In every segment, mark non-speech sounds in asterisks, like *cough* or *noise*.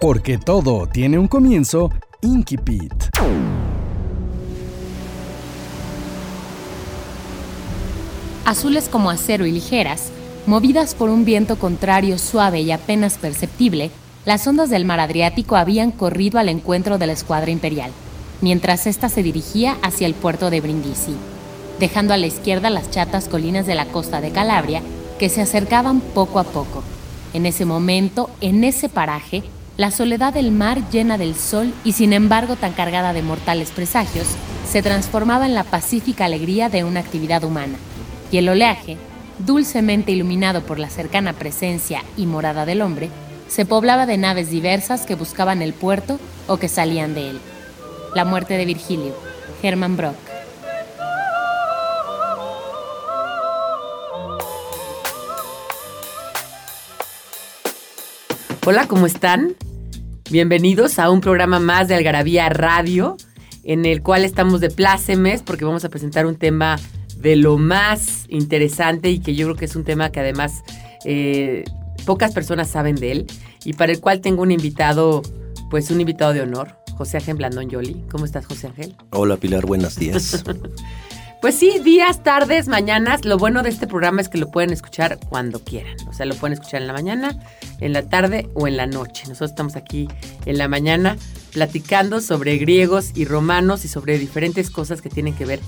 Porque todo tiene un comienzo, Inkipit. Azules como acero y ligeras, Movidas por un viento contrario suave y apenas perceptible, las ondas del mar Adriático habían corrido al encuentro de la escuadra imperial, mientras ésta se dirigía hacia el puerto de Brindisi, dejando a la izquierda las chatas colinas de la costa de Calabria que se acercaban poco a poco. En ese momento, en ese paraje, la soledad del mar llena del sol y sin embargo tan cargada de mortales presagios, se transformaba en la pacífica alegría de una actividad humana, y el oleaje, dulcemente iluminado por la cercana presencia y morada del hombre, se poblaba de naves diversas que buscaban el puerto o que salían de él. La muerte de Virgilio, Hermann Brock. Hola, ¿cómo están? Bienvenidos a un programa más de Algarabía Radio, en el cual estamos de plácemes porque vamos a presentar un tema de lo más interesante y que yo creo que es un tema que además eh, pocas personas saben de él y para el cual tengo un invitado, pues un invitado de honor, José Ángel Blandón Yoli. ¿Cómo estás, José Ángel? Hola, Pilar, buenos días. *laughs* pues sí, días, tardes, mañanas. Lo bueno de este programa es que lo pueden escuchar cuando quieran. O sea, lo pueden escuchar en la mañana, en la tarde o en la noche. Nosotros estamos aquí en la mañana platicando sobre griegos y romanos y sobre diferentes cosas que tienen que ver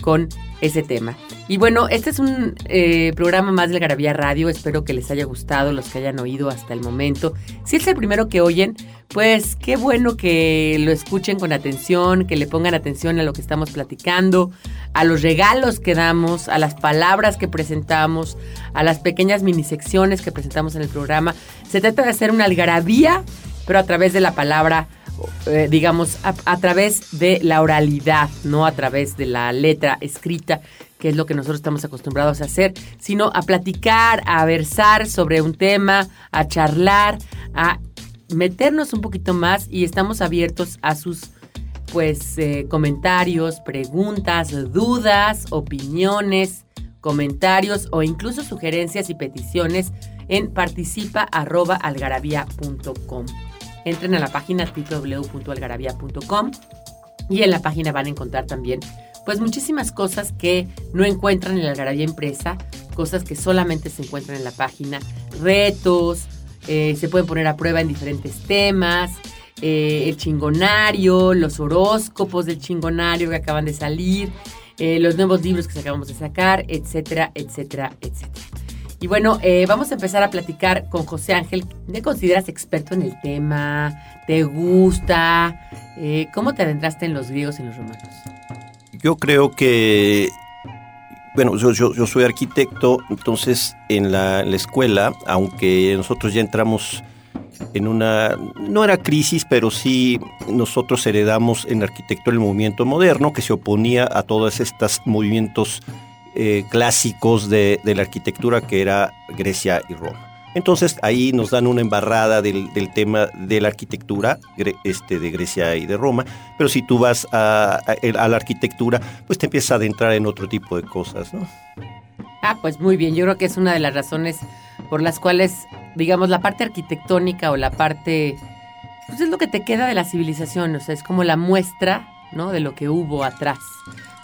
con ese tema. Y bueno, este es un eh, programa más de Garabía Radio. Espero que les haya gustado los que hayan oído hasta el momento. Si es el primero que oyen, pues qué bueno que lo escuchen con atención, que le pongan atención a lo que estamos platicando, a los regalos que damos, a las palabras que presentamos, a las pequeñas minisecciones que presentamos en el programa. Se trata de hacer una algarabía, pero a través de la palabra eh, digamos, a, través de la oralidad, no a través de la letra escrita, que es lo que nosotros estamos acostumbrados a hacer, sino a platicar, a versar sobre un tema, a charlar, a meternos un poquito más y estamos abiertos a sus pues eh, comentarios, preguntas, dudas, opiniones, comentarios o incluso sugerencias y peticiones en participa.algarabía.com entren a la página www.algarabia.com y en la página van a encontrar también pues muchísimas cosas que no encuentran en la Algarabía Empresa, cosas que solamente se encuentran en la página, retos, eh, se pueden poner a prueba en diferentes temas, eh, el chingonario, los horóscopos del chingonario que acaban de salir, eh, los nuevos libros que acabamos de sacar, etcétera, etcétera, etcétera. Y bueno, vamos a empezar a platicar con José Ángel. ¿Te consideras experto en el tema? ¿Te gusta? ¿Cómo te adentraste en los griegos y en los romanos? Yo creo que, bueno, yo, soy arquitecto, entonces en la, escuela, aunque nosotros ya entramos en una, no era crisis, pero sí nosotros heredamos en arquitectura el movimiento moderno que se oponía a todos estos movimientos eh, clásicos de, la arquitectura que era Grecia y Roma. Entonces ahí nos dan una embarrada del, tema de la arquitectura este, de Grecia y de Roma, pero si tú vas a, la arquitectura, pues te empiezas a adentrar en otro tipo de cosas, ¿no? Ah, pues muy bien, yo creo que es una de las razones por las cuales, digamos, la parte arquitectónica o la parte, pues es lo que te queda de la civilización, o sea, es como la muestra, ¿no? De lo que hubo atrás,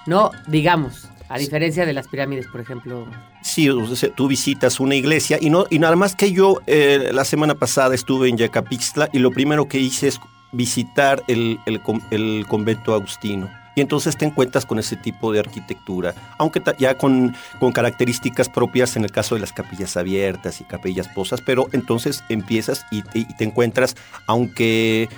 ¿no? Digamos, a diferencia de las pirámides, por ejemplo. Sí, tú visitas una iglesia y no y nada más que yo eh, la semana pasada estuve en Yacapixtla y lo primero que hice es visitar el, convento agustino. Y entonces te encuentras con ese tipo de arquitectura, aunque ya con, con características propias en el caso de las capillas abiertas y capillas posas, pero entonces empiezas y te encuentras, aunque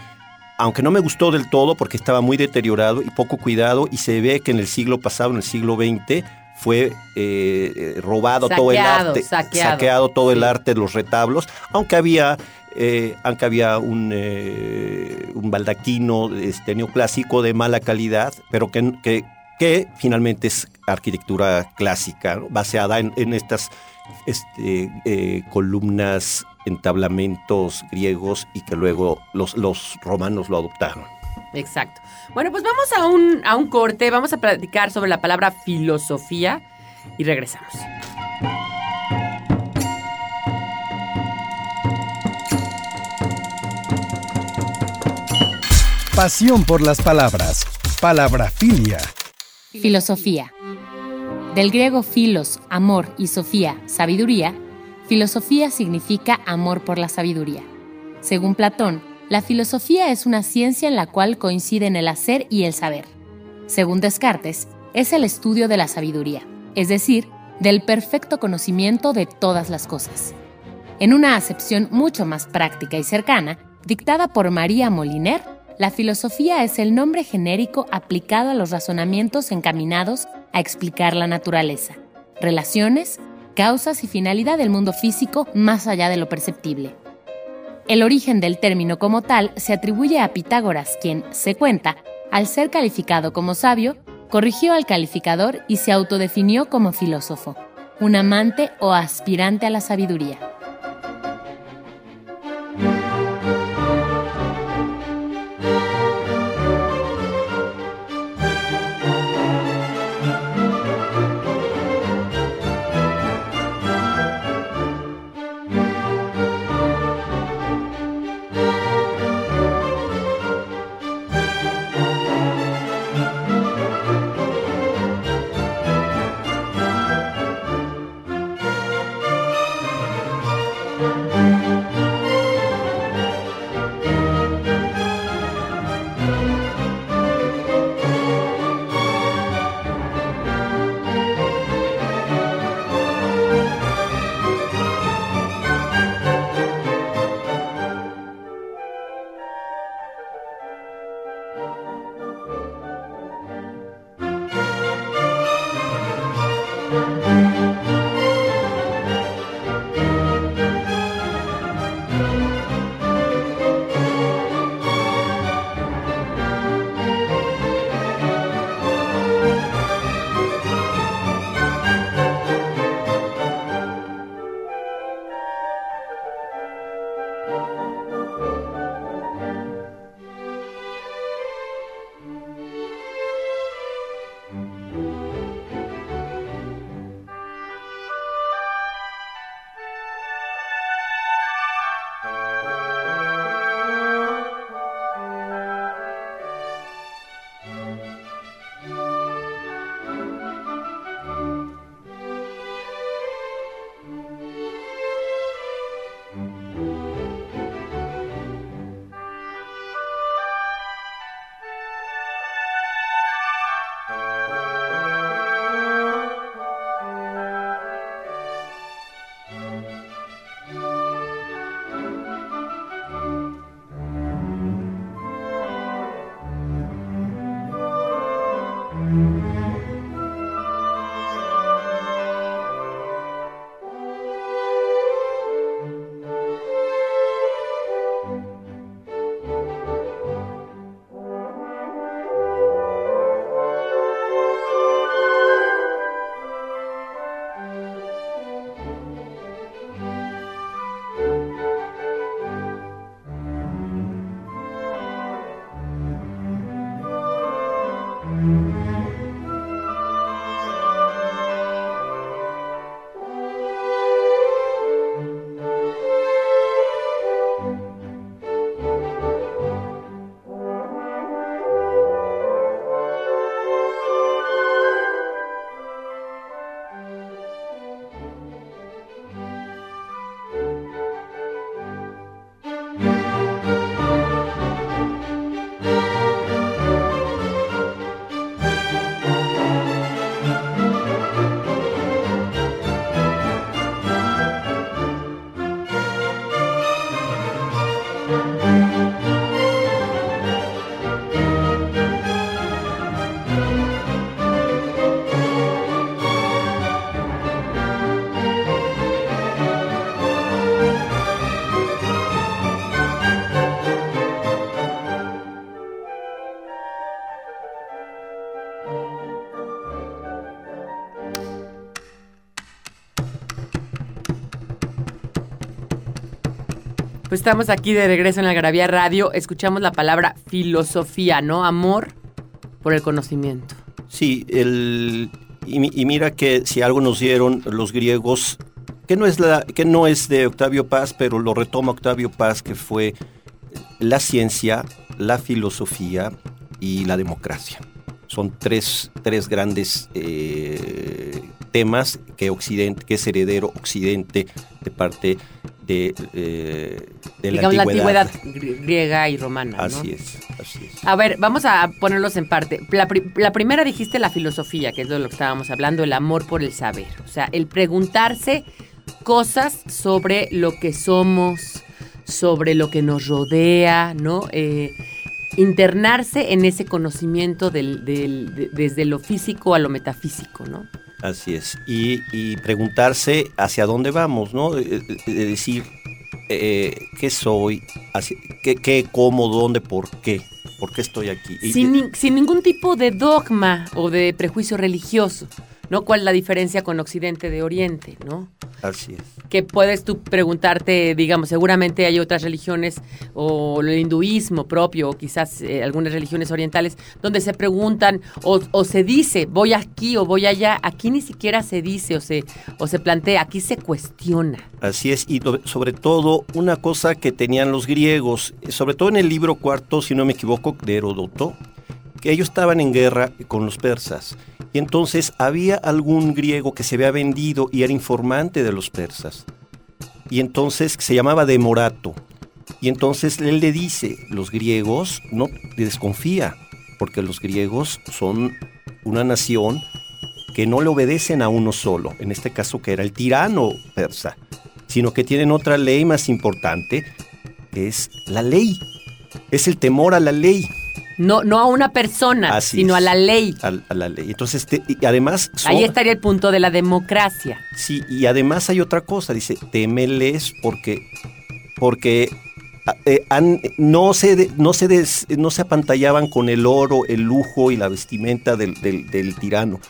aunque no me gustó del todo porque estaba muy deteriorado y poco cuidado y se ve que en el siglo pasado, en el siglo XX, fue eh, robado todo el arte, saqueado, todo el arte de los retablos, aunque había eh, aunque había un, eh, un baldaquino este, neoclásico de mala calidad, pero que, que, que finalmente es arquitectura clásica, ¿no? basada en, en estas este, eh, columnas, entablamentos griegos y que luego los, los romanos lo adoptaron. Exacto. Bueno, pues vamos a un, a un corte, vamos a platicar sobre la palabra filosofía y regresamos. Pasión por las palabras. Palabrafilia. Filosofía. Del griego filos, amor, y sofía, sabiduría, filosofía significa amor por la sabiduría. Según Platón, la filosofía es una ciencia en la cual coinciden el hacer y el saber. Según Descartes, es el estudio de la sabiduría, es decir, del perfecto conocimiento de todas las cosas. En una acepción mucho más práctica y cercana, dictada por María Moliner, la filosofía es el nombre genérico aplicado a los razonamientos encaminados a explicar la naturaleza, relaciones, causas y finalidad del mundo físico más allá de lo perceptible. El origen del término como tal se atribuye a Pitágoras, quien, se cuenta, al ser calificado como sabio, corrigió al calificador y se autodefinió como filósofo, un amante o aspirante a la sabiduría. Pues estamos aquí de regreso en la Gravía Radio. Escuchamos la palabra filosofía, ¿no? Amor por el conocimiento. Sí, el, y, mira que si algo nos dieron los griegos, que no, es la, que no es de Octavio Paz, pero lo retoma Octavio Paz, que fue la ciencia, la filosofía y la democracia. Son tres, tres grandes eh, temas que, Occidente, que es heredero Occidente de parte de, eh, la, antigüedad. griega y romana. Así es, así es. A ver, vamos a ponerlos en parte. La, la, primera dijiste la filosofía, que es de lo que estábamos hablando, el amor por el saber. O sea, el preguntarse cosas sobre lo que somos, sobre lo que nos rodea, ¿no? Eh, internarse en ese conocimiento del, desde lo físico a lo metafísico, ¿no? Así es. Y, preguntarse hacia dónde vamos, ¿no? De, decir eh, qué soy, qué, qué, cómo, dónde, por qué. ¿Por qué estoy aquí? Sin, sin ningún tipo de dogma o de prejuicio religioso. ¿No? ¿Cuál es la diferencia con Occidente de Oriente, ¿no? Así es. Que puedes tú preguntarte, digamos, seguramente hay otras religiones o el hinduismo propio o quizás eh, algunas religiones orientales donde se preguntan o, se dice voy aquí o voy allá. Aquí ni siquiera se dice o se, o se plantea, aquí se cuestiona. Así es, y sobre todo una cosa que tenían los griegos, sobre todo en el libro cuarto, si no me equivoco, de Heródoto, ellos estaban en guerra con los persas. Y entonces había algún griego que se había vendido y era informante de los persas. Y entonces se llamaba Demorato. Y entonces él le dice, los griegos no desconfía, porque los griegos son una nación que no le obedecen a uno solo, en este caso que era el tirano persa, sino que tienen otra ley más importante, que es la ley. Es el temor a la ley. No, no a una persona, sino a la ley. A, la ley. Entonces, y además... Ahí estaría el punto de la democracia. Sí, y además hay otra cosa, dice, temeles porque, porque eh, no, se, no, se no se apantallaban con el oro, el lujo y la vestimenta del, del, tirano,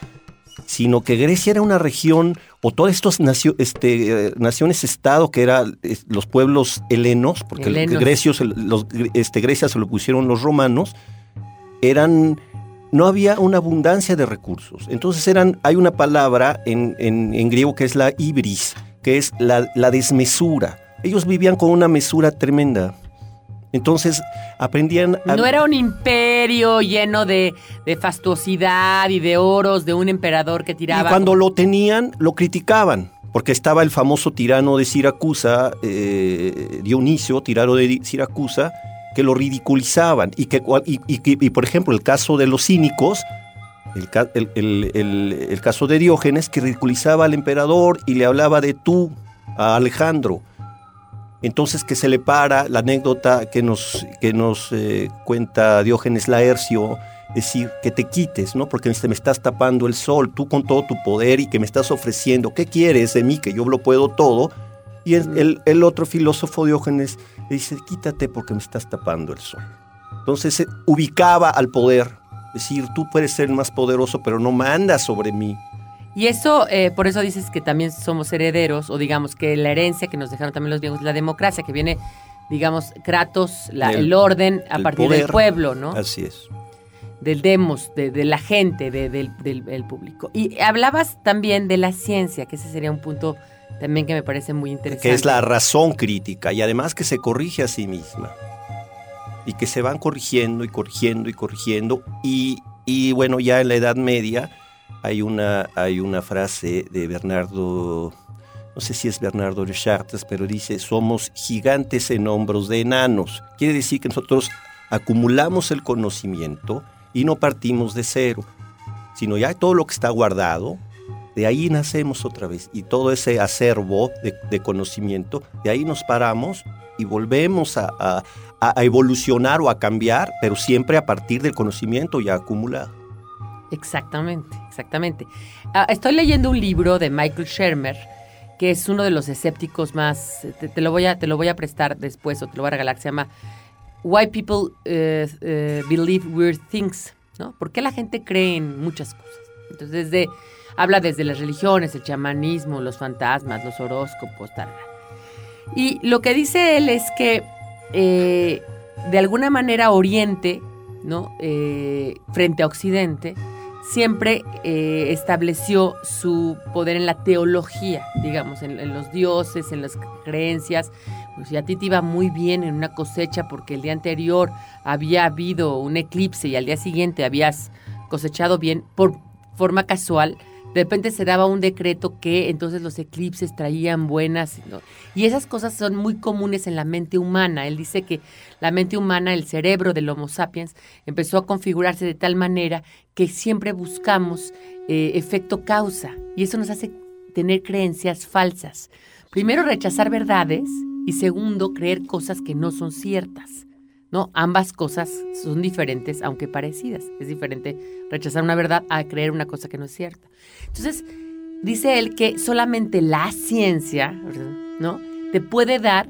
sino que Grecia era una región, o todas estas este, naciones-estado que eran los pueblos helenos, porque Grecios, los, este, Grecia se lo pusieron los romanos, eran no había una abundancia de recursos. Entonces eran, hay una palabra en, en, griego que es la ibris, que es la, la, desmesura. Ellos vivían con una mesura tremenda. Entonces aprendían... A... No era un imperio lleno de, de, fastuosidad y de oros de un emperador que tiraba... Y cuando lo tenían, lo criticaban. Porque estaba el famoso tirano de Siracusa, eh, Dionisio, tirano de Siracusa, que lo ridiculizaban y que, y, por ejemplo, el caso de los cínicos, el, caso de Diógenes, que ridiculizaba al emperador y le hablaba de tú a Alejandro. Entonces que se le para la anécdota que nos, que nos eh, cuenta Diógenes Laercio, decir que te quites, ¿no? Porque me estás tapando el sol, tú con todo tu poder y que me estás ofreciendo, ¿qué quieres de mí? Que yo lo puedo todo. Y el, el otro filósofo Diógenes le dice, quítate porque me estás tapando el sol. Entonces se ubicaba al poder, decir, tú puedes ser el más poderoso, pero no mandas sobre mí. Y eso, eh, por eso dices que también somos herederos, o digamos que la herencia que nos dejaron también los viejos, la democracia, que viene, digamos, Kratos, el, orden a partir del pueblo, ¿no? Así es. Del demos, de, la gente, del, público. Y hablabas también de la ciencia, que ese sería un punto también que me parece muy interesante. Que es la razón crítica y además que se corrige a sí misma. Y que se van corrigiendo y corrigiendo y corrigiendo. Y, y bueno, ya en la Edad Media hay una, hay una frase de Bernardo, no sé si es Bernardo de Chartres, pero dice, somos gigantes en hombros de enanos. Quiere decir que nosotros acumulamos el conocimiento y no partimos de cero, sino ya todo lo que está guardado, de ahí nacemos otra vez y todo ese acervo de, conocimiento, de ahí nos paramos y volvemos a, evolucionar o a cambiar, pero siempre a partir del conocimiento ya acumulado. Exactamente, exactamente. Ah, estoy leyendo un libro de Michael Shermer, que es uno de los escépticos más, te, lo, voy a, te lo voy a prestar después o te lo voy a regalar, se llama Why People eh, eh, Believe Weird Things, ¿no? ¿Por qué la gente cree en muchas cosas? Entonces, desde Habla desde las religiones, el chamanismo, los fantasmas, los horóscopos, tal. Y lo que dice él es que eh, de alguna manera Oriente, ¿no? Eh, frente a Occidente, siempre eh, estableció su poder en la teología, digamos, en, los dioses, en las creencias. Pues ya a ti te iba muy bien en una cosecha porque el día anterior había habido un eclipse y al día siguiente habías cosechado bien por forma casual, de repente se daba un decreto que entonces los eclipses traían buenas. Y esas cosas son muy comunes en la mente humana. Él dice que la mente humana, el cerebro del Homo sapiens, empezó a configurarse de tal manera que siempre buscamos eh, efecto causa. Y eso nos hace tener creencias falsas. Primero, rechazar verdades y segundo, creer cosas que no son ciertas. ¿no? Ambas cosas son diferentes, aunque parecidas. Es diferente rechazar una verdad a creer una cosa que no es cierta. Entonces, dice él que solamente la ciencia, ¿no? Te puede dar,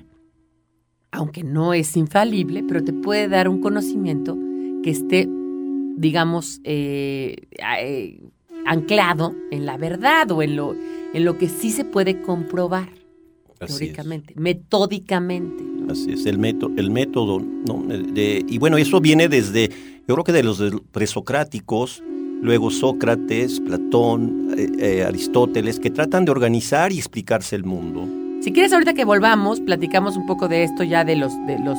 aunque no es infalible, pero te puede dar un conocimiento que esté, digamos, eh, eh, anclado en la verdad o en lo, en lo que sí se puede comprobar teóricamente, metódicamente. Así es, el, método, el método, ¿no? y bueno, eso viene desde, yo creo que de los presocráticos, luego Sócrates, Platón, eh, eh, Aristóteles, que tratan de organizar y explicarse el mundo. Si quieres, ahorita que volvamos, platicamos un poco de esto ya de los, de los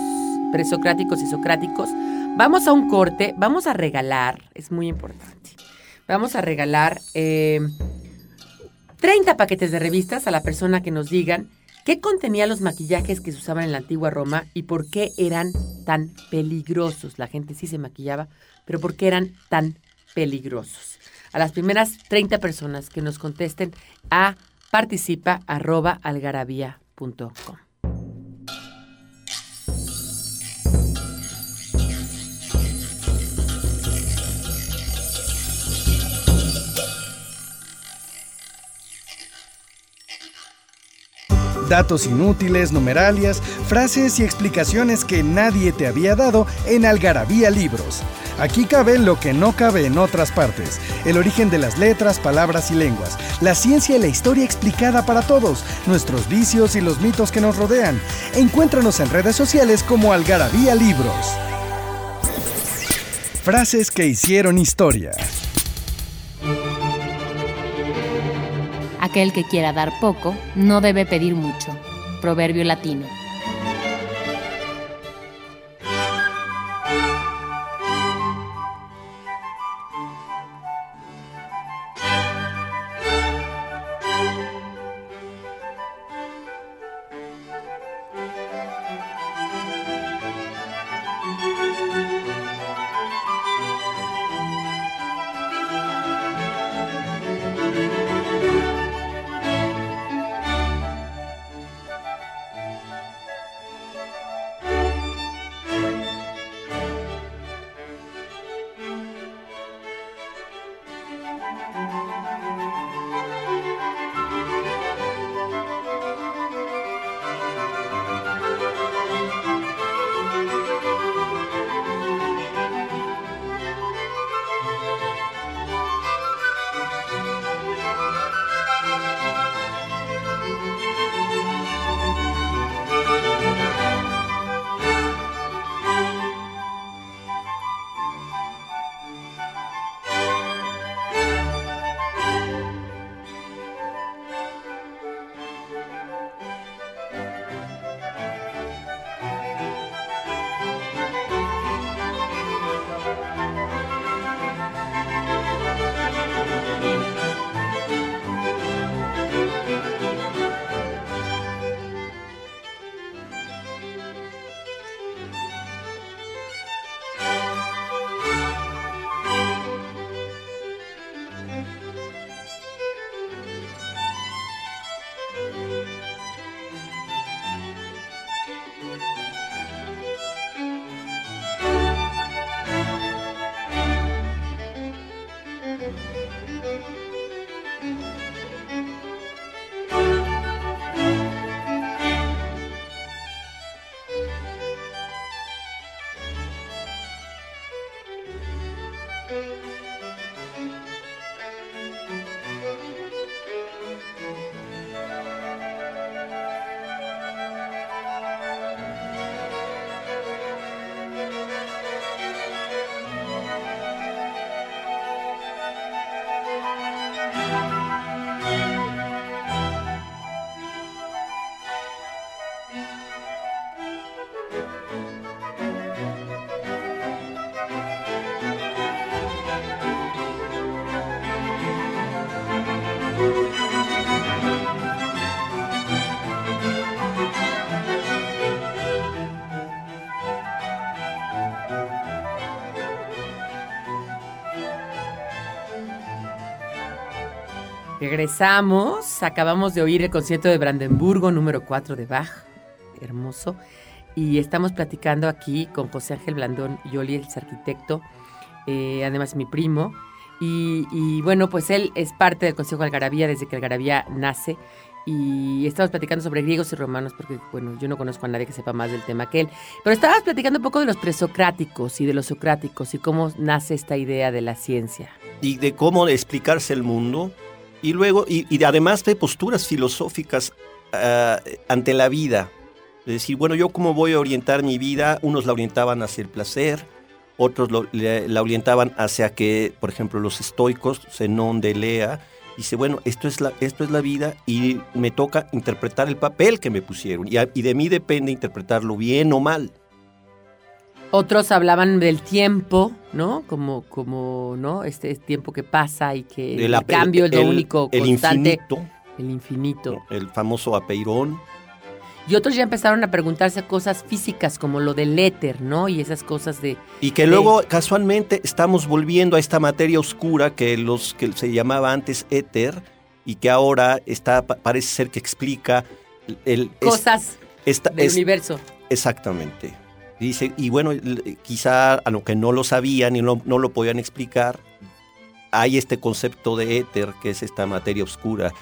presocráticos y socráticos. Vamos a un corte, vamos a regalar, es muy importante. Vamos a regalar 30 eh, paquetes de revistas a la persona que nos digan ¿Qué contenía los maquillajes que se usaban en la antigua Roma y por qué eran tan peligrosos? La gente sí se maquillaba, pero ¿por qué eran tan peligrosos? A las primeras 30 personas que nos contesten a participa.algarabía.com. datos inútiles, numeralias, frases y explicaciones que nadie te había dado en Algarabía Libros. Aquí cabe lo que no cabe en otras partes, el origen de las letras, palabras y lenguas, la ciencia y la historia explicada para todos, nuestros vicios y los mitos que nos rodean. Encuéntranos en redes sociales como Algarabía Libros. Frases que hicieron historia. Aquel que quiera dar poco no debe pedir mucho. Proverbio latino. Regresamos, acabamos de oír el concierto de Brandenburgo número 4 de Bach, hermoso, y estamos platicando aquí con José Ángel Blandón Yoli, el arquitecto, eh, además mi primo, y, y, bueno, pues él es parte del Consejo Algarabía desde que Algarabía nace. Y estamos platicando sobre griegos y romanos porque, bueno, yo no conozco a nadie que sepa más del tema que él. Pero estabas platicando un poco de los presocráticos y de los socráticos y cómo nace esta idea de la ciencia. Y de cómo explicarse el mundo y luego, y, además de posturas filosóficas uh, ante la vida. Es decir, bueno, yo cómo voy a orientar mi vida, unos la orientaban hacia el placer, otros le, la orientaban hacia que, por ejemplo, los estoicos, Zenón de Lea, dice, bueno, esto es, la, esto es la vida y me toca interpretar el papel que me pusieron y de mí depende interpretarlo bien o mal. Otros hablaban del tiempo, ¿no? Como, como, ¿no? Este tiempo que pasa y que el, el cambio es lo único el constante. Infinito, el infinito. El famoso apeirón. Y otros ya empezaron a preguntarse cosas físicas como lo del éter, ¿no? Y esas cosas de... Y que de, luego casualmente estamos volviendo a esta materia oscura que, los, que se llamaba antes éter y que ahora está, parece ser que explica el... Cosas es, esta, del es, universo. Exactamente. Dice, y bueno, quizá a lo que no lo sabían y no, no lo podían explicar, hay este concepto de éter, que es esta materia oscura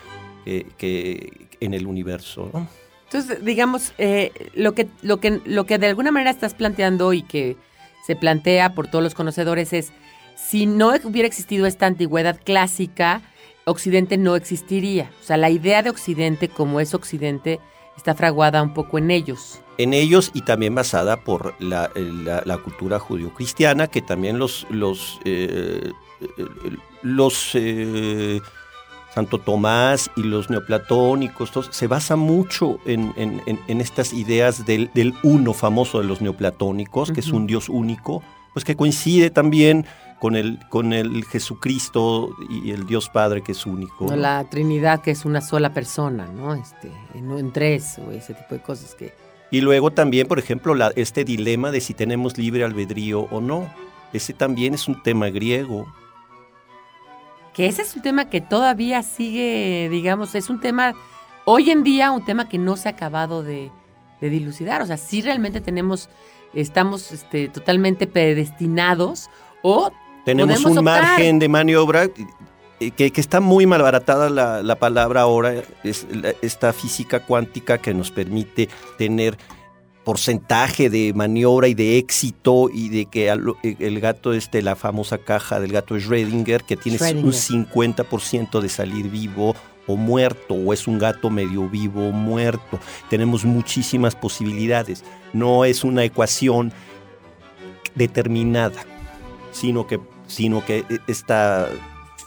que, en el universo. Entonces, digamos, eh, lo, que, lo, que, lo que de alguna manera estás planteando y que se plantea por todos los conocedores es, si no hubiera existido esta antigüedad clásica, Occidente no existiría. O sea, la idea de Occidente como es Occidente está fraguada un poco en ellos. En ellos y también basada por la, la, la cultura judio-cristiana, que también los, los, eh, los eh, Santo Tomás y los neoplatónicos, todos, se basa mucho en, en, en estas ideas del, del, uno famoso de los neoplatónicos, uh -huh. que es un Dios único, pues que coincide también con el, con el Jesucristo y el Dios Padre que es único. ¿no? La Trinidad que es una sola persona, ¿no? Este, no en tres o ese tipo de cosas que... Y luego también, por ejemplo, la, este dilema de si tenemos libre albedrío o no. Ese también es un tema griego que ese es un tema que todavía sigue, digamos, es un tema, hoy en día, un tema que no se ha acabado de, de dilucidar. O sea, si realmente tenemos, estamos este, totalmente predestinados o... Tenemos un optar. margen de maniobra que, que, está muy malbaratada la, la palabra ahora, es la, esta física cuántica que nos permite tener porcentaje de maniobra y de éxito y de que el gato este la famosa caja del gato Schrödinger que tiene Schrödinger. un 50% de salir vivo o muerto o es un gato medio vivo o muerto. Tenemos muchísimas posibilidades. No es una ecuación determinada, sino que, sino que esta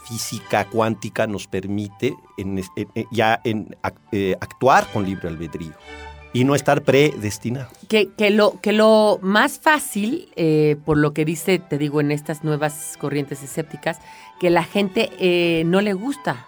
física cuántica nos permite en, en, ya en, eh, actuar con libre albedrío y no estar predestinado. Que, que, lo, que lo más fácil, eh, por lo que dice, te digo, en estas nuevas corrientes escépticas, que la gente eh, no le gusta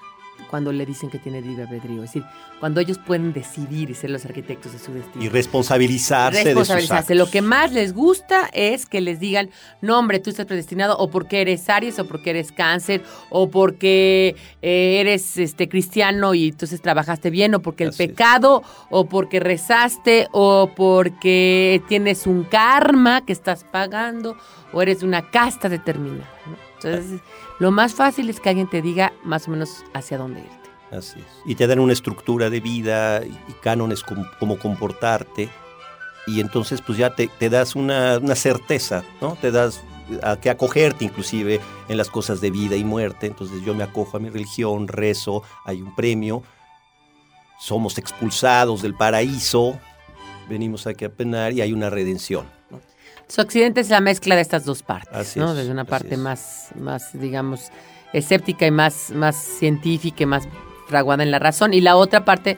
cuando le dicen que tiene libre albedrío. Es decir, cuando ellos pueden decidir y ser los arquitectos de su destino. Y responsabilizarse, responsabilizarse. De sus actos. Lo que más les gusta es que les digan, no hombre, tú estás predestinado o porque eres Aries o porque eres cáncer o porque eh, eres este cristiano y entonces trabajaste bien o porque el Así pecado es. o porque rezaste o porque tienes un karma que estás pagando o eres de una casta determinada. ¿no? Entonces, lo más fácil es que alguien te diga más o menos hacia dónde irte. Así es. Y te dan una estructura de vida y, cánones como, comportarte. Y entonces pues ya te, das una, una, certeza, ¿no? Te das a que acogerte inclusive en las cosas de vida y muerte. Entonces yo me acojo a mi religión, rezo, hay un premio, somos expulsados del paraíso, venimos aquí a penar y hay una redención. Su accidente es la mezcla de estas dos partes, así ¿no? Es, Desde una parte más, más, digamos, escéptica y más, más científica y más fraguada en la razón, y la otra parte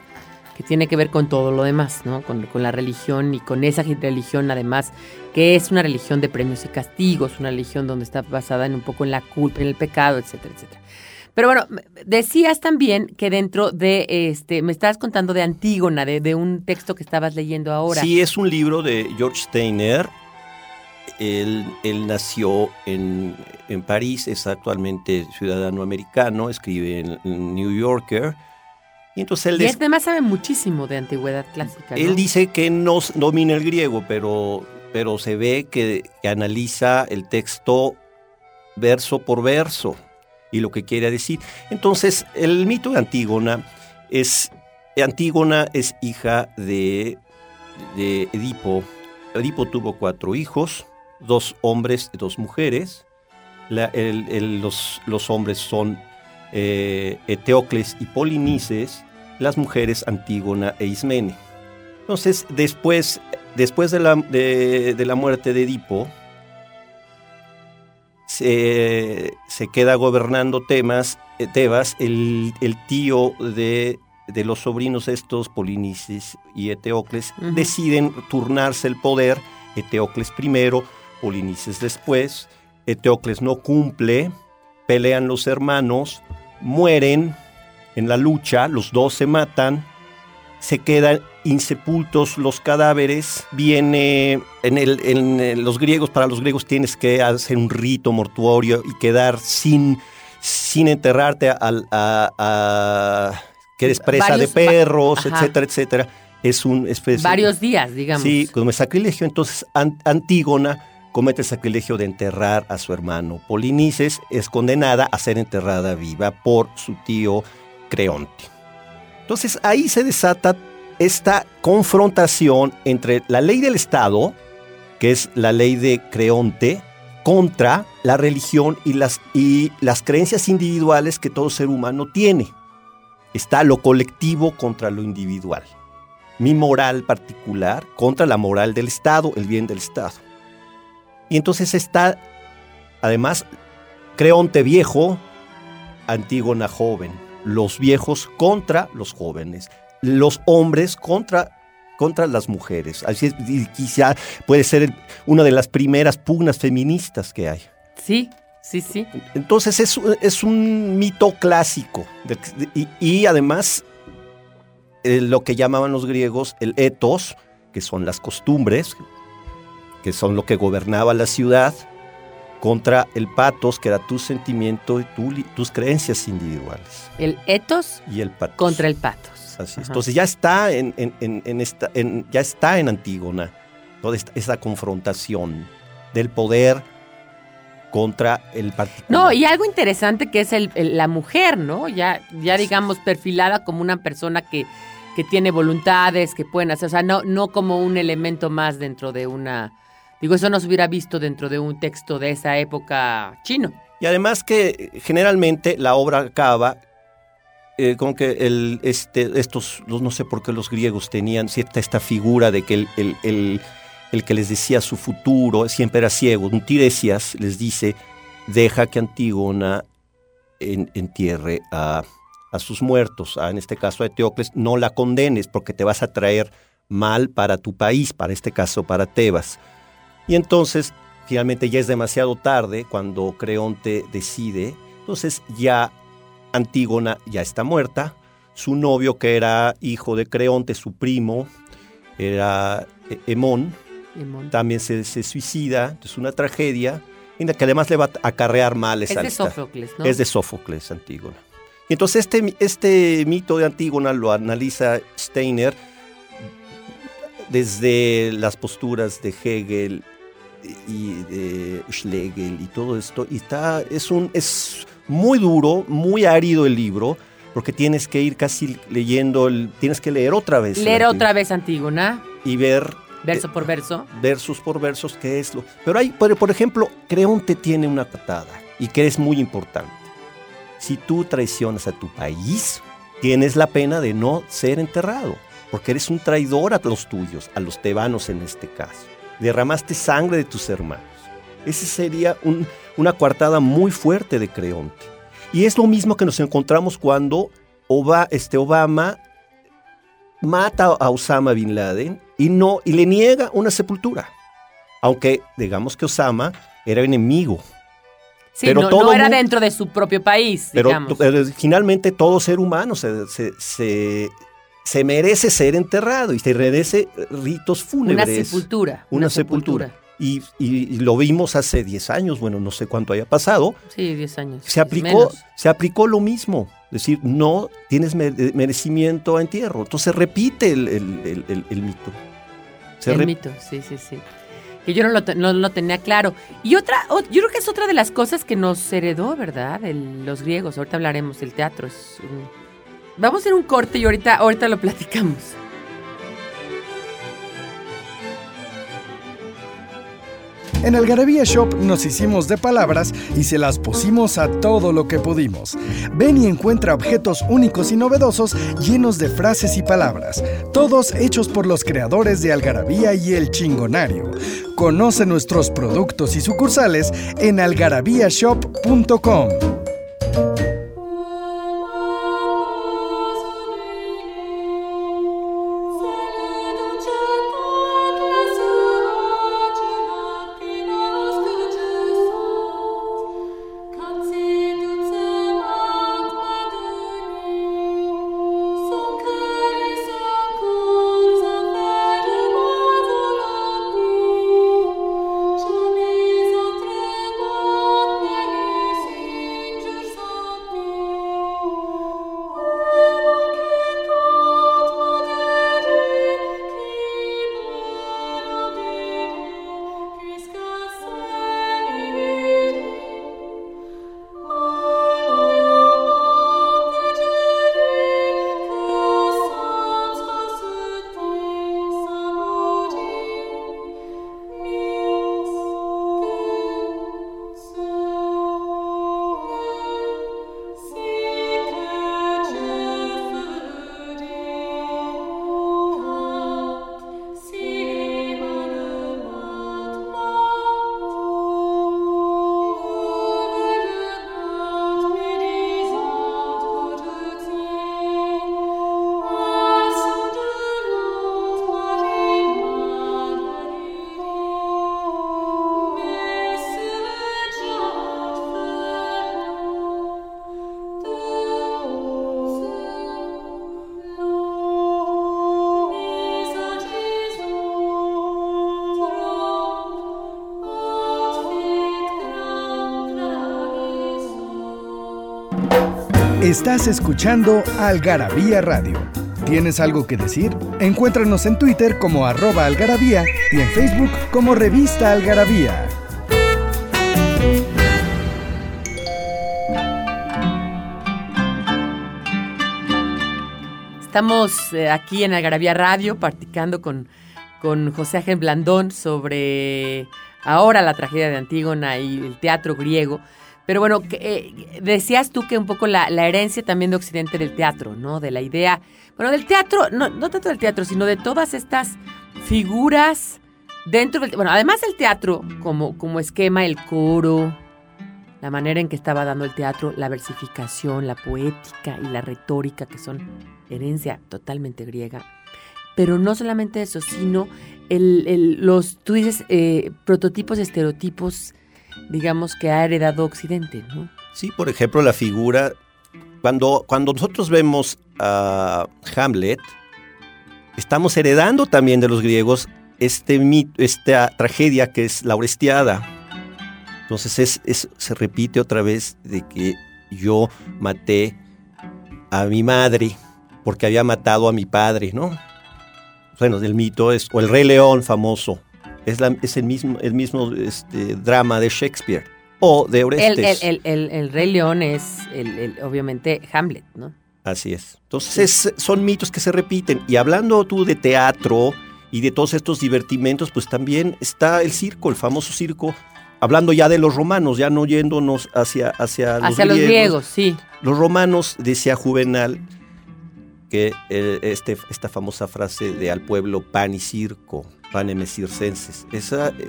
que tiene que ver con todo lo demás, ¿no? Con, con, la religión y con esa religión además, que es una religión de premios y castigos, una religión donde está basada en un poco en la culpa, en el pecado, etcétera, etcétera. Pero bueno, decías también que dentro de este, me estabas contando de Antígona, de, de un texto que estabas leyendo ahora. Sí, es un libro de George Steiner, él, él nació en, en, París, es actualmente ciudadano americano, escribe en, New Yorker. Y entonces él... Y además sabe muchísimo de antigüedad clásica. Él dice que no domina el griego, pero, pero se ve que, que analiza el texto verso por verso y lo que quiere decir. Entonces, el mito de Antígona es... Antígona es hija de, de Edipo. Edipo tuvo cuatro hijos, dos hombres y dos mujeres. los, los, hombres son eh, Eteocles y Polinices, las mujeres Antígona e Ismene. Entonces, después, después de, la, de, la muerte de Edipo, se, queda gobernando temas, eh, Tebas, el, tío de, de, los sobrinos estos, Polinices y Eteocles, deciden turnarse el poder, Eteocles primero, Polinices después, Eteocles no cumple, pelean los hermanos, mueren en la lucha, los dos se matan, se quedan insepultos los cadáveres, viene en, el, en los griegos, para los griegos tienes que hacer un rito mortuorio y quedar sin, sin enterrarte a, que eres presa de perros, etcétera, etcétera. Es un especie, Varios días, digamos. Sí, como es sacrilegio. Entonces, Antígona comete el sacrilegio de enterrar a su hermano. Polinices es condenada a ser enterrada viva por su tío Creonte. Entonces ahí se desata esta confrontación entre la ley del Estado, que es la ley de Creonte, contra la religión y las, y las creencias individuales que todo ser humano tiene. Está lo colectivo contra lo individual. Mi moral particular contra la moral del Estado, el bien del Estado. Y entonces está, además, Creonte viejo, Antígona joven, los viejos contra los jóvenes, los hombres contra, contra las mujeres. Así es, quizá puede ser una de las primeras pugnas feministas que hay. Sí, sí, sí. Entonces es, es un mito clásico y, además eh, lo que llamaban los griegos el ethos, que son las costumbres, que son lo que gobernaba la ciudad, contra el patos, que era tu sentimiento y tus creencias individuales. El etos y el patos. contra el patos. Así Entonces ya está en, esta, ya está en Antígona toda esta, confrontación del poder contra el particular. No, y algo interesante que es la mujer, ¿no? Ya, ya digamos perfilada como una persona que, que tiene voluntades, que pueden hacer, o sea, no, no como un elemento más dentro de una Digo, eso no se hubiera visto dentro de un texto de esa época chino. Y además que generalmente la obra acaba eh, con que el, este, estos, no sé por qué los griegos tenían cierta esta figura de que el, el, el, que les decía su futuro siempre era ciego. Un Tiresias les dice, deja que Antígona entierre a, a sus muertos, en este caso a Eteocles, no la condenes porque te vas a traer mal para tu país, para este caso para Tebas. Y entonces, finalmente ya es demasiado tarde cuando Creonte decide. Entonces ya Antígona ya está muerta. Su novio, que era hijo de Creonte, su primo, era eh, Hemón, también se, suicida. Es una tragedia en la que además le va a acarrear males. Es de Sófocles, ¿no? Es de Sófocles, Antígona. Y entonces este, este mito de Antígona lo analiza Steiner desde las posturas de Hegel y de Schlegel y todo esto. Y está, es, un, es muy duro, muy árido el libro, porque tienes que ir casi leyendo, el, tienes que leer otra vez. Leer otra vez Antígona. Y ver... Verso por verso. Versos por versos, qué es lo... Pero hay, por, por ejemplo, Creonte tiene una patada y que es muy importante. Si tú traicionas a tu país, tienes la pena de no ser enterrado, porque eres un traidor a los tuyos, a los tebanos en este caso derramaste sangre de tus hermanos. Esa sería una coartada muy fuerte de Creonte. Y es lo mismo que nos encontramos cuando este Obama mata a Osama Bin Laden y, no, y le niega una sepultura. Aunque digamos que Osama era enemigo. Sí, pero no, todo era dentro de su propio país. Pero finalmente todo ser humano se, se merece ser enterrado y se merece ritos fúnebres. Una sepultura. Una, sepultura. y, y- y lo vimos hace 10 años, bueno, no sé cuánto haya pasado, Sí, 10 años. se aplicó, se aplicó lo mismo. Es decir, no tienes me- merecimiento a entierro. Entonces repite el, el- el- mito. Se el mito, sí, sí, sí. Que yo no lo, no lo tenía claro. Y otra, yo creo que es otra de las cosas que nos heredó, ¿verdad? Los griegos. Ahorita hablaremos, el teatro es un- Vamos a hacer un corte y ahorita, ahorita lo platicamos. En Algarabía Shop nos hicimos de palabras y se las pusimos a todo lo que pudimos. Ven y encuentra objetos únicos y novedosos llenos de frases y palabras, todos hechos por los creadores de Algarabía y El Chingonario. Conoce nuestros productos y sucursales en algarabíashop.com. Estás escuchando Algarabía Radio. ¿Tienes algo que decir? Encuéntranos en Twitter como arroba algarabía y en Facebook como revista Algarabía. Estamos eh, aquí en Algarabía Radio practicando con, con José Ángel Blandón sobre ahora la tragedia de Antígona y el teatro griego. Pero bueno, eh, decías tú que un poco la, la herencia también de Occidente del teatro, ¿no? De la idea, bueno, del teatro, no, no tanto del teatro, sino de todas estas figuras dentro del, bueno, además del teatro como, como esquema, el coro, la manera en que estaba dando el teatro, la versificación, la poética y la retórica, que son herencia totalmente griega. Pero no solamente eso, sino el, el- los, tú dices, eh, prototipos, estereotipos, digamos, que ha heredado Occidente, ¿no? Sí, por ejemplo, la figura. Cuando, cuando nosotros vemos a Hamlet, estamos heredando también de los griegos este mito, esta tragedia que es la Orestiada. Entonces es, es- se repite otra vez de que yo maté a mi madre porque había matado a mi padre, ¿no? Bueno, el mito es, o el Rey León famoso, es, la- es el mismo, el mismo este, drama de Shakespeare o de Orestes. el, el, el- Rey León es, obviamente, Hamlet, ¿no? Así es. Entonces es- son mitos que se repiten. Y hablando tú de teatro y de todos estos divertimentos, pues también está el circo, el famoso circo. Hablando ya de los romanos, ya no yéndonos hacia, hacia, los, Hacia los griegos, sí. Los romanos, decía Juvenal, que eh, este, esta famosa frase de al pueblo pan y circo, panem circenses. Esa, eh,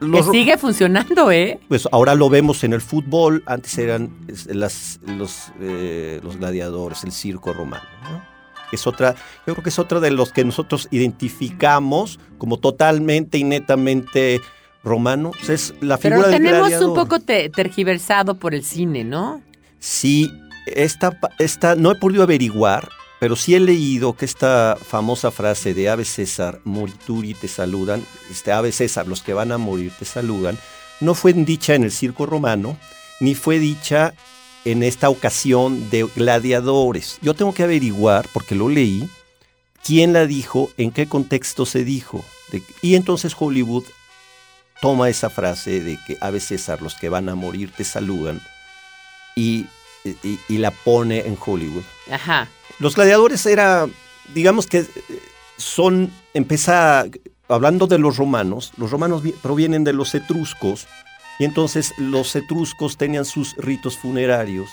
Que los ro- sigue funcionando, ¿eh? pues ahora lo vemos en el fútbol, antes eran las- los, eh, los gladiadores, el circo romano. ¿no? Es otra, yo creo que es otra de los que nosotros identificamos como totalmente y netamente romano. Es la Pero figura lo del tenemos un poco te- tergiversado por el cine, ¿no? Sí, esta, esta no he podido averiguar, pero sí he leído que esta famosa frase de Ave César, morituri te saludan, este Ave César, los que van a morir te saludan, no fue dicha en el circo romano, ni fue dicha en esta ocasión de gladiadores. Yo tengo que averiguar, porque lo leí, quién la dijo, en qué contexto se dijo. y entonces Hollywood toma esa frase de que Ave César, los que van a morir te saludan, y, y la pone en Hollywood. Ajá. Los gladiadores era, digamos que son, empieza, hablando de los romanos, los romanos provienen de los etruscos, y entonces los etruscos tenían sus ritos funerarios.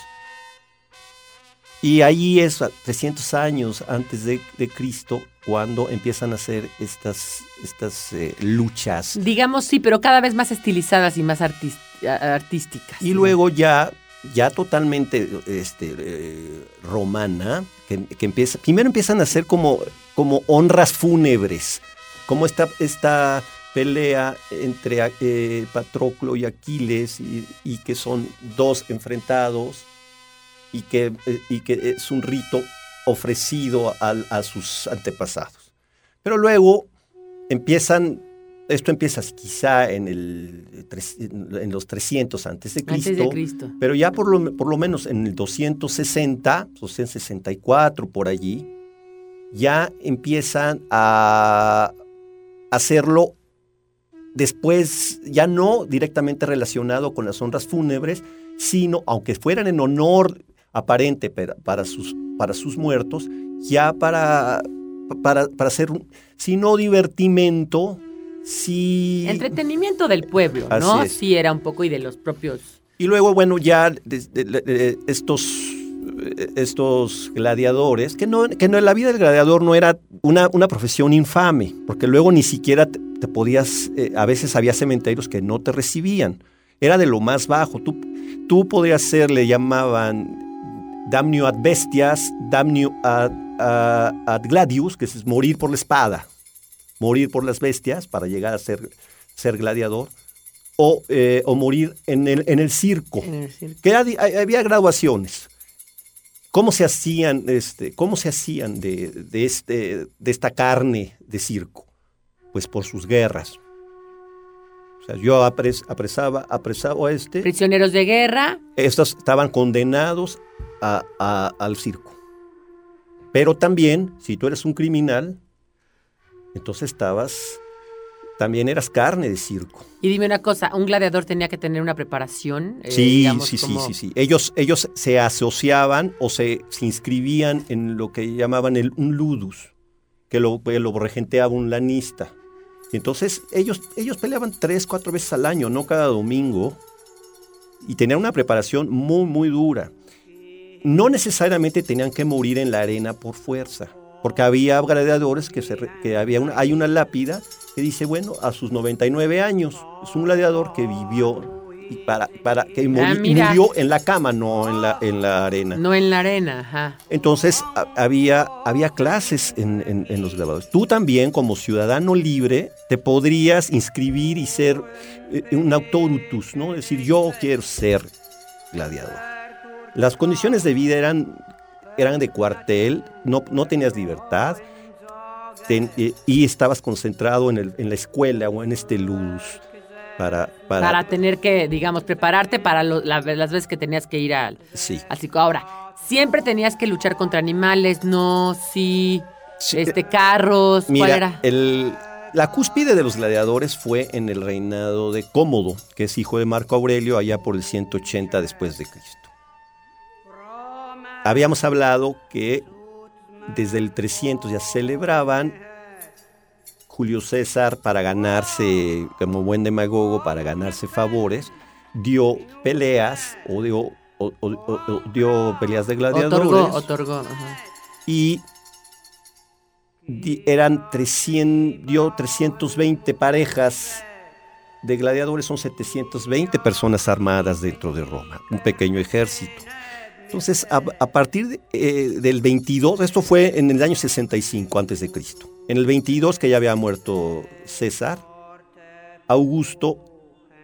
Y ahí es 300 años antes de, Cristo cuando empiezan a hacer estas, estas eh, luchas. Digamos sí, pero cada vez más estilizadas y más artísticas. Y luego ya, ya totalmente este, eh, romana, que, empieza, primero empiezan a hacer como, como honras fúnebres, como esta, esta pelea entre eh, Patroclo y Aquiles y, que son dos enfrentados y que, eh, y que es un rito ofrecido a, sus antepasados. Pero luego empiezan, esto empieza quizá en, el, en los 300 antes de Cristo, pero ya por lo, por lo menos en el 260, 264 por allí, ya empiezan a hacerlo después ya no directamente relacionado con las honras fúnebres, sino, aunque fueran en honor aparente para sus, para sus muertos, ya para, para, para hacer, si no divertimento, Entretenimiento del pueblo, ¿no? Sí, era un poco y de los propios... Y luego, bueno, ya estos estos gladiadores, que no, que no la vida del gladiador no era una, una profesión infame, porque luego ni siquiera te, podías, eh, a veces había cementerios que no te recibían, era de lo más bajo, tú, tú podías ser, le llamaban damnio ad bestias, damnio ad, ad, gladius, que es morir por la espada, morir por las bestias para llegar a ser, ser gladiador. O, eh, o morir en el, en el circo. Que había graduaciones. ¿Cómo se hacían, este, cómo se hacían de, de, este, de esta carne de circo? Pues por sus guerras. O sea, yo apres, apresaba, apresaba a este. Prisioneros de guerra. Estos estaban condenados a, al circo. Pero también, si tú eres un criminal, entonces estabas también eras carne de circo. Y dime una cosa, ¿un gladiador tenía que tener una preparación? Eh, sí, sí, sí, sí, sí. Ellos, ellos se asociaban o se, inscribían en lo que llamaban el, un ludus, que lo, lo regenteaba un lanista. Entonces ellos, ellos peleaban tres, cuatro veces al año, no cada domingo, y tenían una preparación muy, muy dura. No necesariamente tenían que morir en la arena por fuerza, porque había gladiadores que, se, que había una, hay una lápida que dice, bueno, a sus 99 años, es un gladiador que vivió y para, para que ah, murió en la cama, no en la, en la arena. No en la arena, ajá. Entonces había, había clases en, los gladiadores. Tú también, como ciudadano libre, te podrías inscribir y ser eh, un autorutus, ¿no? Es decir, yo quiero ser gladiador. Las condiciones de vida eran, eran de cuartel, no, no tenías libertad y estabas concentrado en, la escuela o en este luz. Para, para, tener que, digamos, prepararte para las veces que tenías que ir al, sí. Así Ahora, siempre tenías que luchar contra animales, no, sí, este, carros, mira, ¿cuál era? El, la cúspide de los gladiadores fue en el reinado de Cómodo, que es hijo de Marco Aurelio, allá por el 180 después de Cristo. Habíamos hablado que desde el 300 ya celebraban. Julio César, para ganarse, como buen demagogo, para ganarse favores, dio peleas o dio, dio peleas de gladiadores. Otorgó, otorgó. Y eran 300, dio 320 parejas de gladiadores, son 720 personas armadas dentro de Roma, un pequeño ejército. Entonces, a, partir eh, del 22, esto fue en el año 65 antes de Cristo. En el 22 que ya había muerto César, Augusto,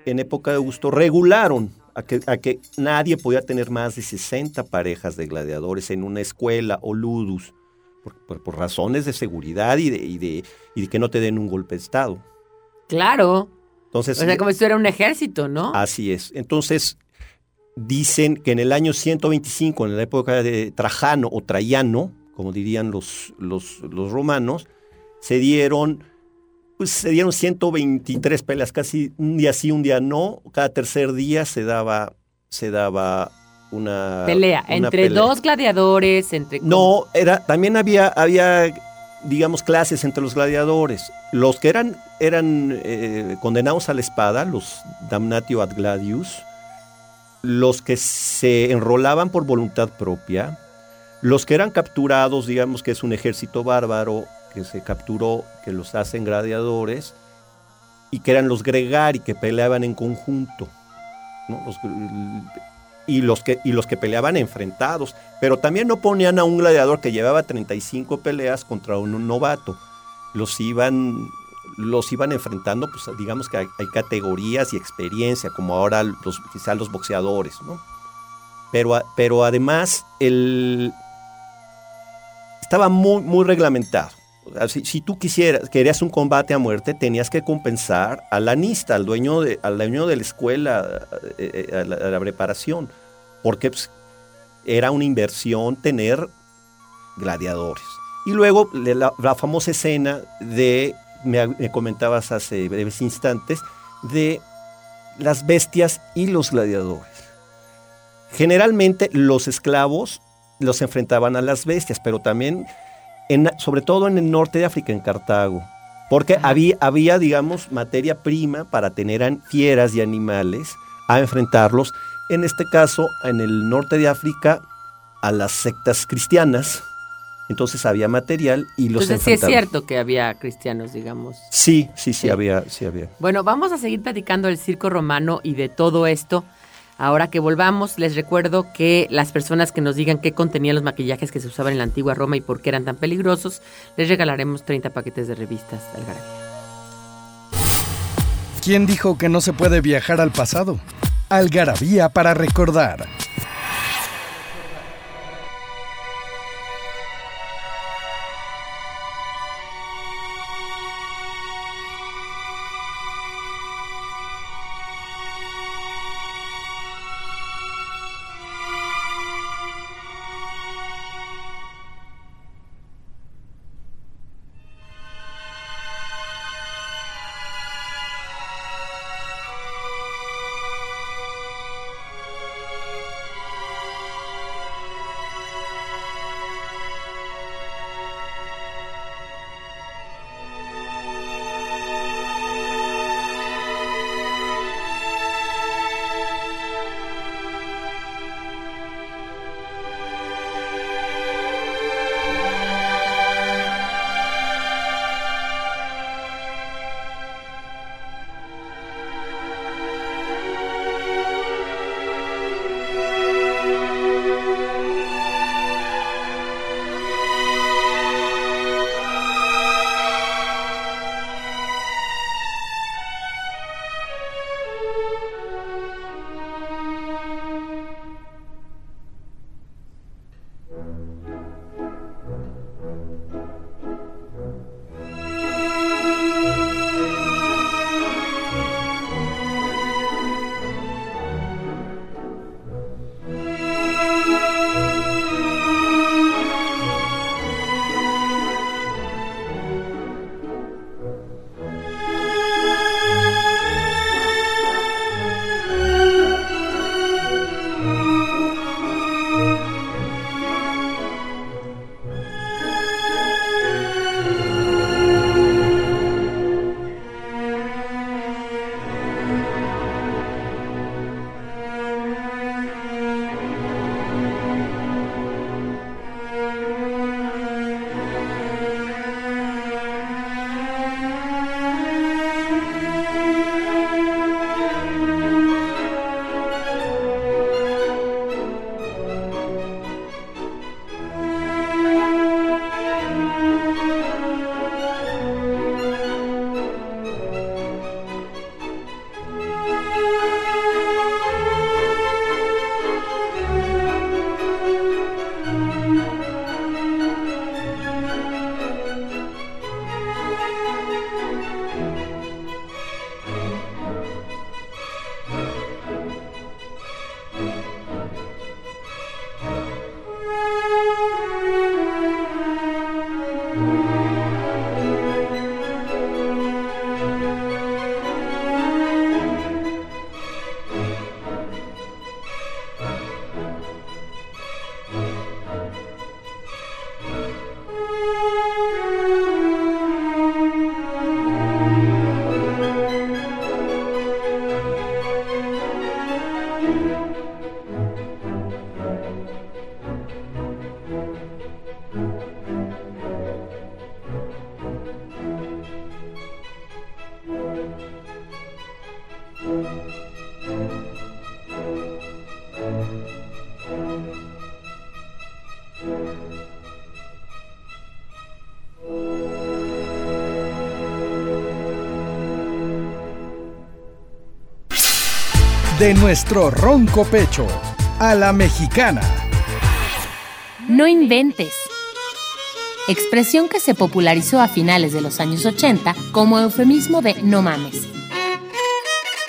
en época de Augusto, regularon a que, a que nadie podía tener más de 60 parejas de gladiadores en una escuela o ludus. por, razones de seguridad y de, y, de, y de que no te den un golpe de Estado. Claro. Entonces, o sea, como si fuera un ejército, ¿no? Así es. Entonces, dicen que en el año 125, en la época de Trajano o Traiano, como dirían los, los, los romanos, se dieron, pues se dieron 123 peleas, casi un día sí, un día no. Cada tercer día se daba, se daba una pelea entre dos gladiadores, entre no era también había había digamos clases entre los gladiadores. Los que eran eran eh, condenados a la espada, los damnatio ad gladius, los que se enrolaban por voluntad propia, los que eran capturados, digamos que es un ejército bárbaro que se capturó, que los hacen gladiadores, y que eran los gregari que peleaban en conjunto. y, los que, y los que peleaban enfrentados. Pero también no ponían a un gladiador que llevaba 35 peleas contra un novato. Los iban los iban enfrentando, pues digamos que hay, categorías y experiencia, como ahora los, quizá los boxeadores, ¿no? Pero, pero además el, estaba muy, muy reglamentado. Si, tú quisieras, querías un combate a muerte, tenías que compensar al anista, al dueño de, al dueño de la escuela, eh, eh, a, la, preparación, porque pues, era una inversión tener gladiadores. Y luego la famosa escena de me, comentabas hace breves instantes, de las bestias y los gladiadores. Generalmente los esclavos los enfrentaban a las bestias, pero también, en, sobre todo en el norte de África, en Cartago, porque había, había, digamos, materia prima para tener fieras y animales a enfrentarlos, en este caso, en el norte de África, a las sectas cristianas, entonces había material y los Entonces sí es cierto que había cristianos, digamos. Sí, sí, sí, había, sí había. Bueno, vamos a seguir platicando del circo romano y de todo esto. Ahora que volvamos, les recuerdo que las personas que nos digan qué contenían los maquillajes que se usaban en la antigua Roma y por qué eran tan peligrosos, les regalaremos 30 paquetes de revistas Algarabía. ¿Quién dijo que no se puede viajar al pasado? Algarabía para recordar. De nuestro ronco pecho, a la mexicana. No inventes. Expresión que se popularizó a finales de los años 80 como eufemismo de no mames.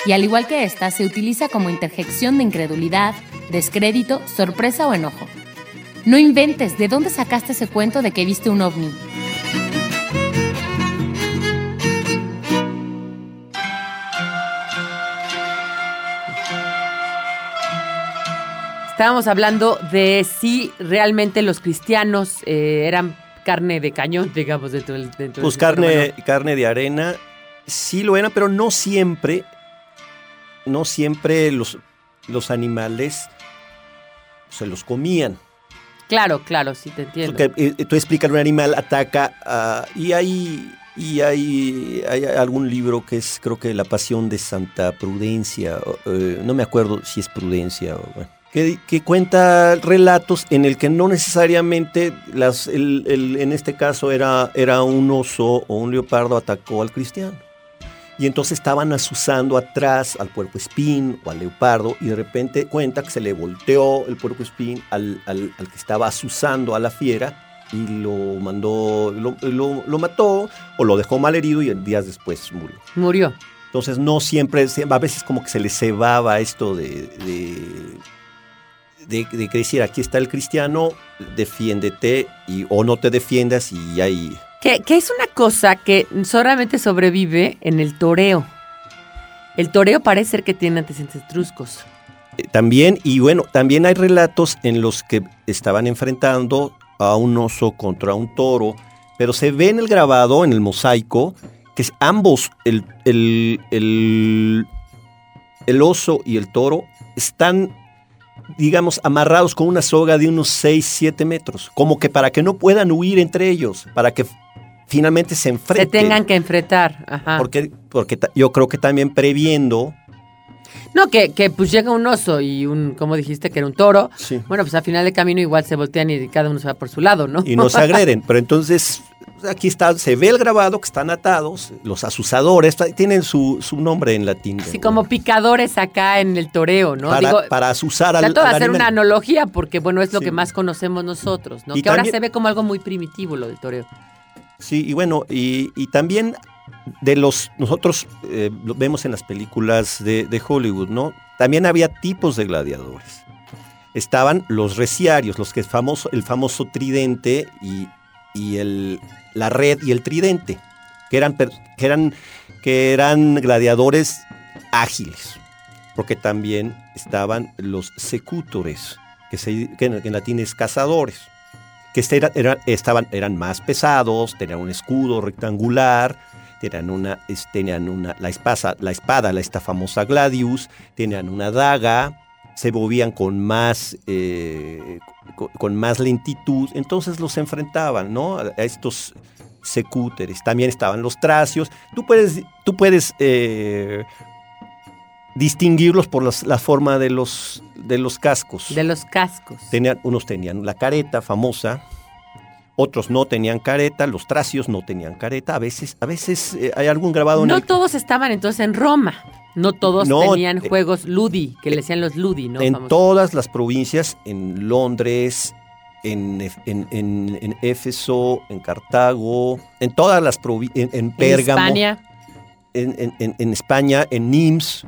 Y al igual que esta, se utiliza como interjección de incredulidad, descrédito, sorpresa o enojo. No inventes, ¿de dónde sacaste ese cuento de que viste un ovni? Estábamos hablando de si realmente los cristianos eh, eran carne de cañón, digamos, dentro del... Dentro Pues del carne, de arena, sí lo eran, pero no siempre, no siempre los, los animales se los comían. Claro, claro, sí te entiendo. Porque eh, tú explicas un animal ataca ah, y hay y hay, hay algún libro que es creo que La Pasión de Santa Prudencia, eh, no me acuerdo si es Prudencia o bueno, que, que cuenta relatos en el que no necesariamente las, el- el- en este caso era, era un oso o un leopardo atacó al cristiano. Y entonces estaban asusando atrás al puerco espín o al leopardo y de repente cuenta que se le volteó el puerco espín al, al- al que estaba asusando a la fiera y lo mandó, lo, lo- lo mató o lo dejó mal herido y días después murió. Murió. Entonces no siempre, a veces como que se le cebaba esto de, de, de, de decir, aquí está el cristiano, defiéndete y, o no te defiendas y hay... Que, que es una cosa que solamente sobrevive en el toreo. El toreo parece ser que tiene antecedentes etruscos. Eh, También, y bueno, también hay relatos en los que estaban enfrentando a un oso contra un toro, pero se ve en el grabado, en el mosaico, que ambos, el, el, el, el oso y el toro, están, digamos, amarrados con una soga de unos 6, 7 metros, como que para que no puedan huir entre ellos, para que finalmente se Se enfrenten. tengan que enfrentar. Ajá. Porque, porque yo creo que también previendo... No, que, que pues llega un oso y un, como dijiste, que era un toro. Sí. Bueno, pues al final de camino igual se voltean y cada uno se va por su lado, ¿no? y no se *laughs* agreden. Pero entonces, aquí está, se ve el grabado que están atados, los asusadores, tienen su, su nombre en latín. Así como picadores acá en el toreo, ¿no? para, Digo, para asusar al, trato de al hacer una analogía porque, bueno, es lo Sí. que más conocemos nosotros, ¿no? Y que ahora se ve como algo muy primitivo lo del toreo. Sí, y bueno, y, y también de los, nosotros eh, lo vemos en las películas de, Hollywood, ¿no? También había tipos de gladiadores. Estaban los reciarios, los que famoso, el famoso tridente y, y el, la red y el tridente, que eran, que eran, que eran gladiadores ágiles, porque también estaban los secutores, que, se, que en latín es cazadores que este era- era- estaban, eran más pesados, tenían un escudo rectangular, tenían una, tenían una, la espada, la espada, la, esta famosa gladius, tenían una daga, se movían con más, eh, co- con, más lentitud, entonces los enfrentaban, ¿no? A, estos secúteres. También estaban los tracios. Tú puedes, tú puedes eh, distinguirlos por la forma de los, de los cascos. De los cascos. Tenían, unos tenían la careta famosa, otros no tenían careta, los tracios no tenían careta, a veces, a veces eh, hay algún grabado en No el- todos estaban entonces en Roma. No todos No, tenían eh, juegos Ludi, que le decían los Ludi, ¿no? en Famosos. todas las provincias, en Londres, en, en- en- en Éfeso, en Cartago, en todas las provincias, en, Pérgamo, España. en, España, en Nims,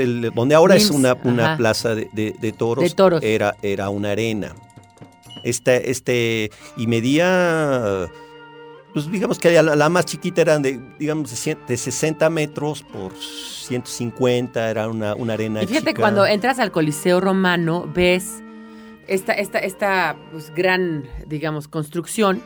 el- donde ahora es una, una plaza de, de- de toros, De toros. Era, era una arena. Este, este, y medía, pues digamos que la, la más chiquita era de, digamos, de cien- de 60 metros por 150, era una, una arena Y fíjate, chica. cuando entras al Coliseo Romano, ves esta, esta, esta pues, gran, digamos, construcción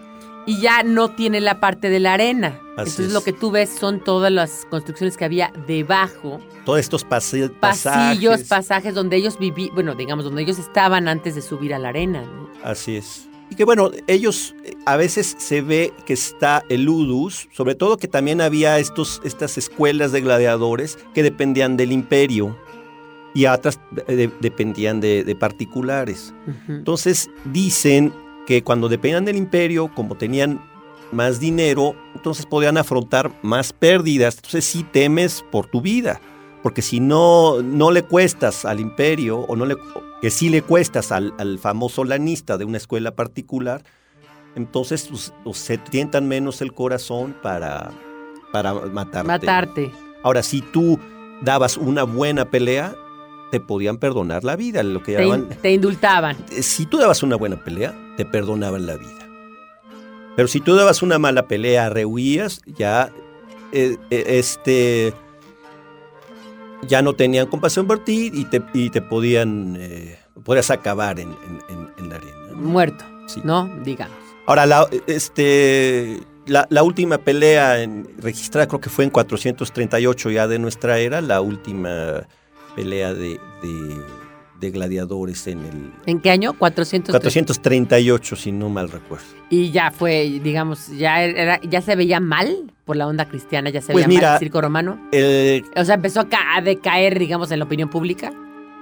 y ya no tiene la parte de la arena. Así Entonces es. lo que tú ves son todas las construcciones que había debajo, Todos estos pase- pasillos, pasajes. pasajes donde ellos vivían, bueno, digamos, donde ellos estaban antes de subir a la arena. ¿no? Así es. Y que bueno, ellos eh, a veces se ve que está el ludus, sobre todo que también había estos, estas escuelas de gladiadores que dependían del imperio y otras eh, de- dependían de, de particulares. Entonces dicen que cuando dependían del imperio, como tenían más dinero, entonces podían afrontar más pérdidas. Entonces sí temes por tu vida, Porque si no, no le cuestas al imperio, o no le, que sí le cuestas al, al famoso lanista de una escuela particular, entonces pues, pues, se tientan menos el corazón para, para matarte. Matarte. Ahora, si tú dabas una buena pelea, te podían perdonar la vida, lo que Te, llamaban... in- te indultaban. Eh, Si tú dabas una buena pelea, te perdonaban la vida. Pero si tú dabas una mala pelea, rehuías, ya eh, eh, este ya no tenían compasión por ti y te, y te podían eh, podías acabar en, en- la arena. Muerto. Sí. ¿No? Digamos. Ahora, la, este, la, la última pelea en- registrada creo que fue en 438 ya de nuestra era, la última pelea de, de- de gladiadores en el ¿En qué año? 400. 438, si no mal recuerdo. Y ya fue, digamos, ya era, ya se veía mal por la onda cristiana, ya se Pues veía mal mira- el circo romano. O sea, empezó a, ca- a decaer, digamos, en la opinión pública.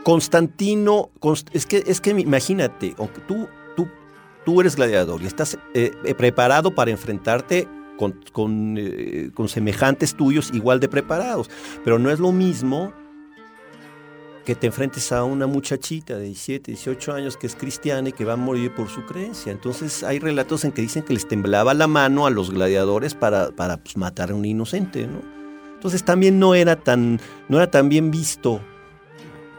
Constantino, Const- es que, es que imagínate, aunque tú, tú, tú eres gladiador y estás eh, preparado para enfrentarte con, con, eh, con semejantes tuyos igual de preparados, pero no es lo mismo que te enfrentes a una muchachita de 17, 18 años que es cristiana y que va a morir por su creencia. Entonces hay relatos en que dicen que les temblaba la mano a los gladiadores para, para pues, matar a un inocente, ¿no? Entonces también no era tan, no era tan bien visto.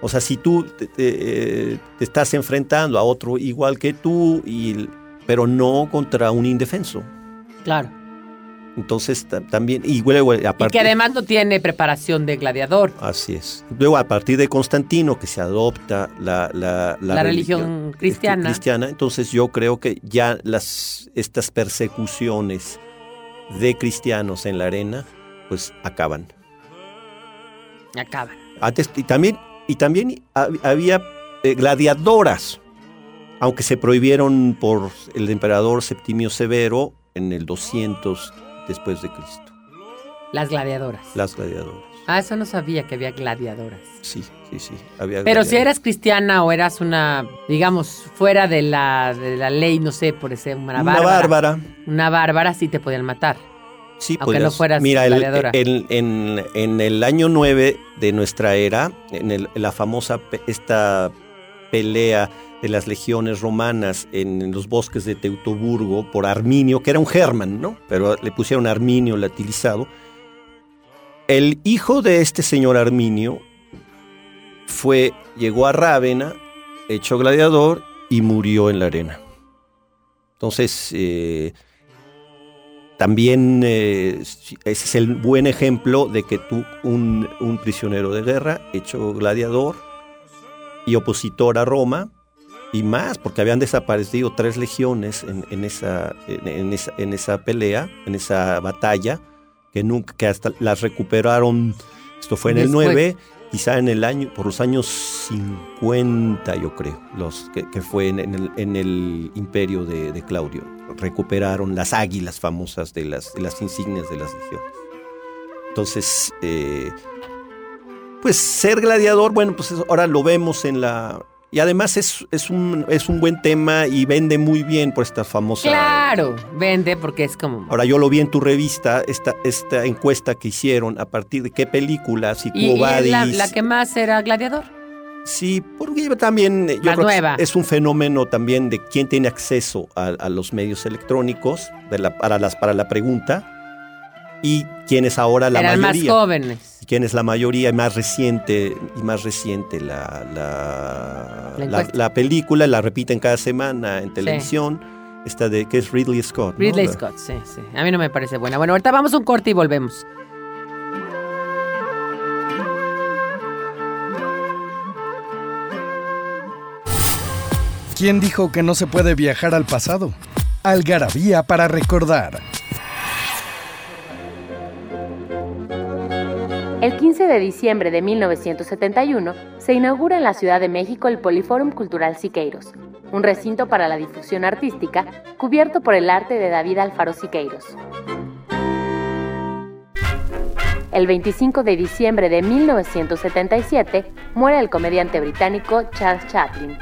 O sea, si tú te, te- eh, estás enfrentando a otro igual que tú, y, pero no contra un indefenso. Claro. Entonces ta- también, y luego Y aparte... que además no tiene preparación de gladiador. Así es. Luego, a partir de Constantino, que se adopta la, la, La religión cristiana. cristiana, entonces yo creo que ya las, estas persecuciones de cristianos en la arena, pues acaban. Acaban. Antes, y también, y también hab- había eh, gladiadoras, aunque se prohibieron por el emperador Septimio Severo en el 200 después de Cristo. Las gladiadoras. Las gladiadoras. Ah, eso no sabía que había gladiadoras. Sí, sí, sí. Había Pero si eras cristiana o eras una, digamos, fuera de la, de la ley, no sé, por ser una, una bárbara. bárbara. Una bárbara sí te podían matar. Sí, Aunque no fueras Mira, el- gladiadora. en, en- en el año 9 de nuestra era, en el- la famosa esta pelea de las legiones romanas en, los bosques de Teutoburgo por Arminio, que era un german, ¿no? Pero le pusieron Arminio latilizado. El hijo de este señor Arminio fue, llegó a Rávena, hecho gladiador y murió en la arena. Entonces, eh, también eh, ese es el buen ejemplo de que tú, un, un prisionero de guerra, hecho gladiador y opositor a Roma, y más, porque habían desaparecido tres legiones en, en esa, en, esa, en esa pelea, en esa batalla, que nunca, que hasta las recuperaron, esto fue en el Después. 9, quizá en el año, por los años 50, yo creo, los que, que fue en, en el, en el imperio de, de Claudio. Recuperaron las águilas famosas de las, de las insignias de las legiones. Entonces, eh, pues ser gladiador, bueno, pues ahora lo vemos en la... Y además es, es, un, es un buen tema y vende muy bien por esta famosa... Claro, vende porque es como... Ahora yo lo vi en tu revista, esta, esta encuesta que hicieron a partir de qué película, si Y, y la, la que más era gladiador. Sí, porque también yo La creo nueva. que es un fenómeno también de quién tiene acceso a, a los medios electrónicos de la- para, las, para la pregunta y quién es ahora la Eran más mayoría. jóvenes. y quién es la mayoría y más reciente y más reciente la, la, La la- encuesta. la película, la repiten cada semana en televisión. Esta de que es Ridley Scott. ¿no? Ridley Scott, sí, sí. A mí no me parece buena. Bueno, ahorita vamos a un corte y volvemos. ¿Quién dijo que no se puede viajar al pasado? Algarabía para recordar. El 15 de diciembre de 1971 se inaugura en la Ciudad de México el Poliforum Cultural Siqueiros, un recinto para la difusión artística cubierto por el arte de David Alfaro Siqueiros. El 25 de diciembre de 1977 muere el comediante británico Charles Chaplin.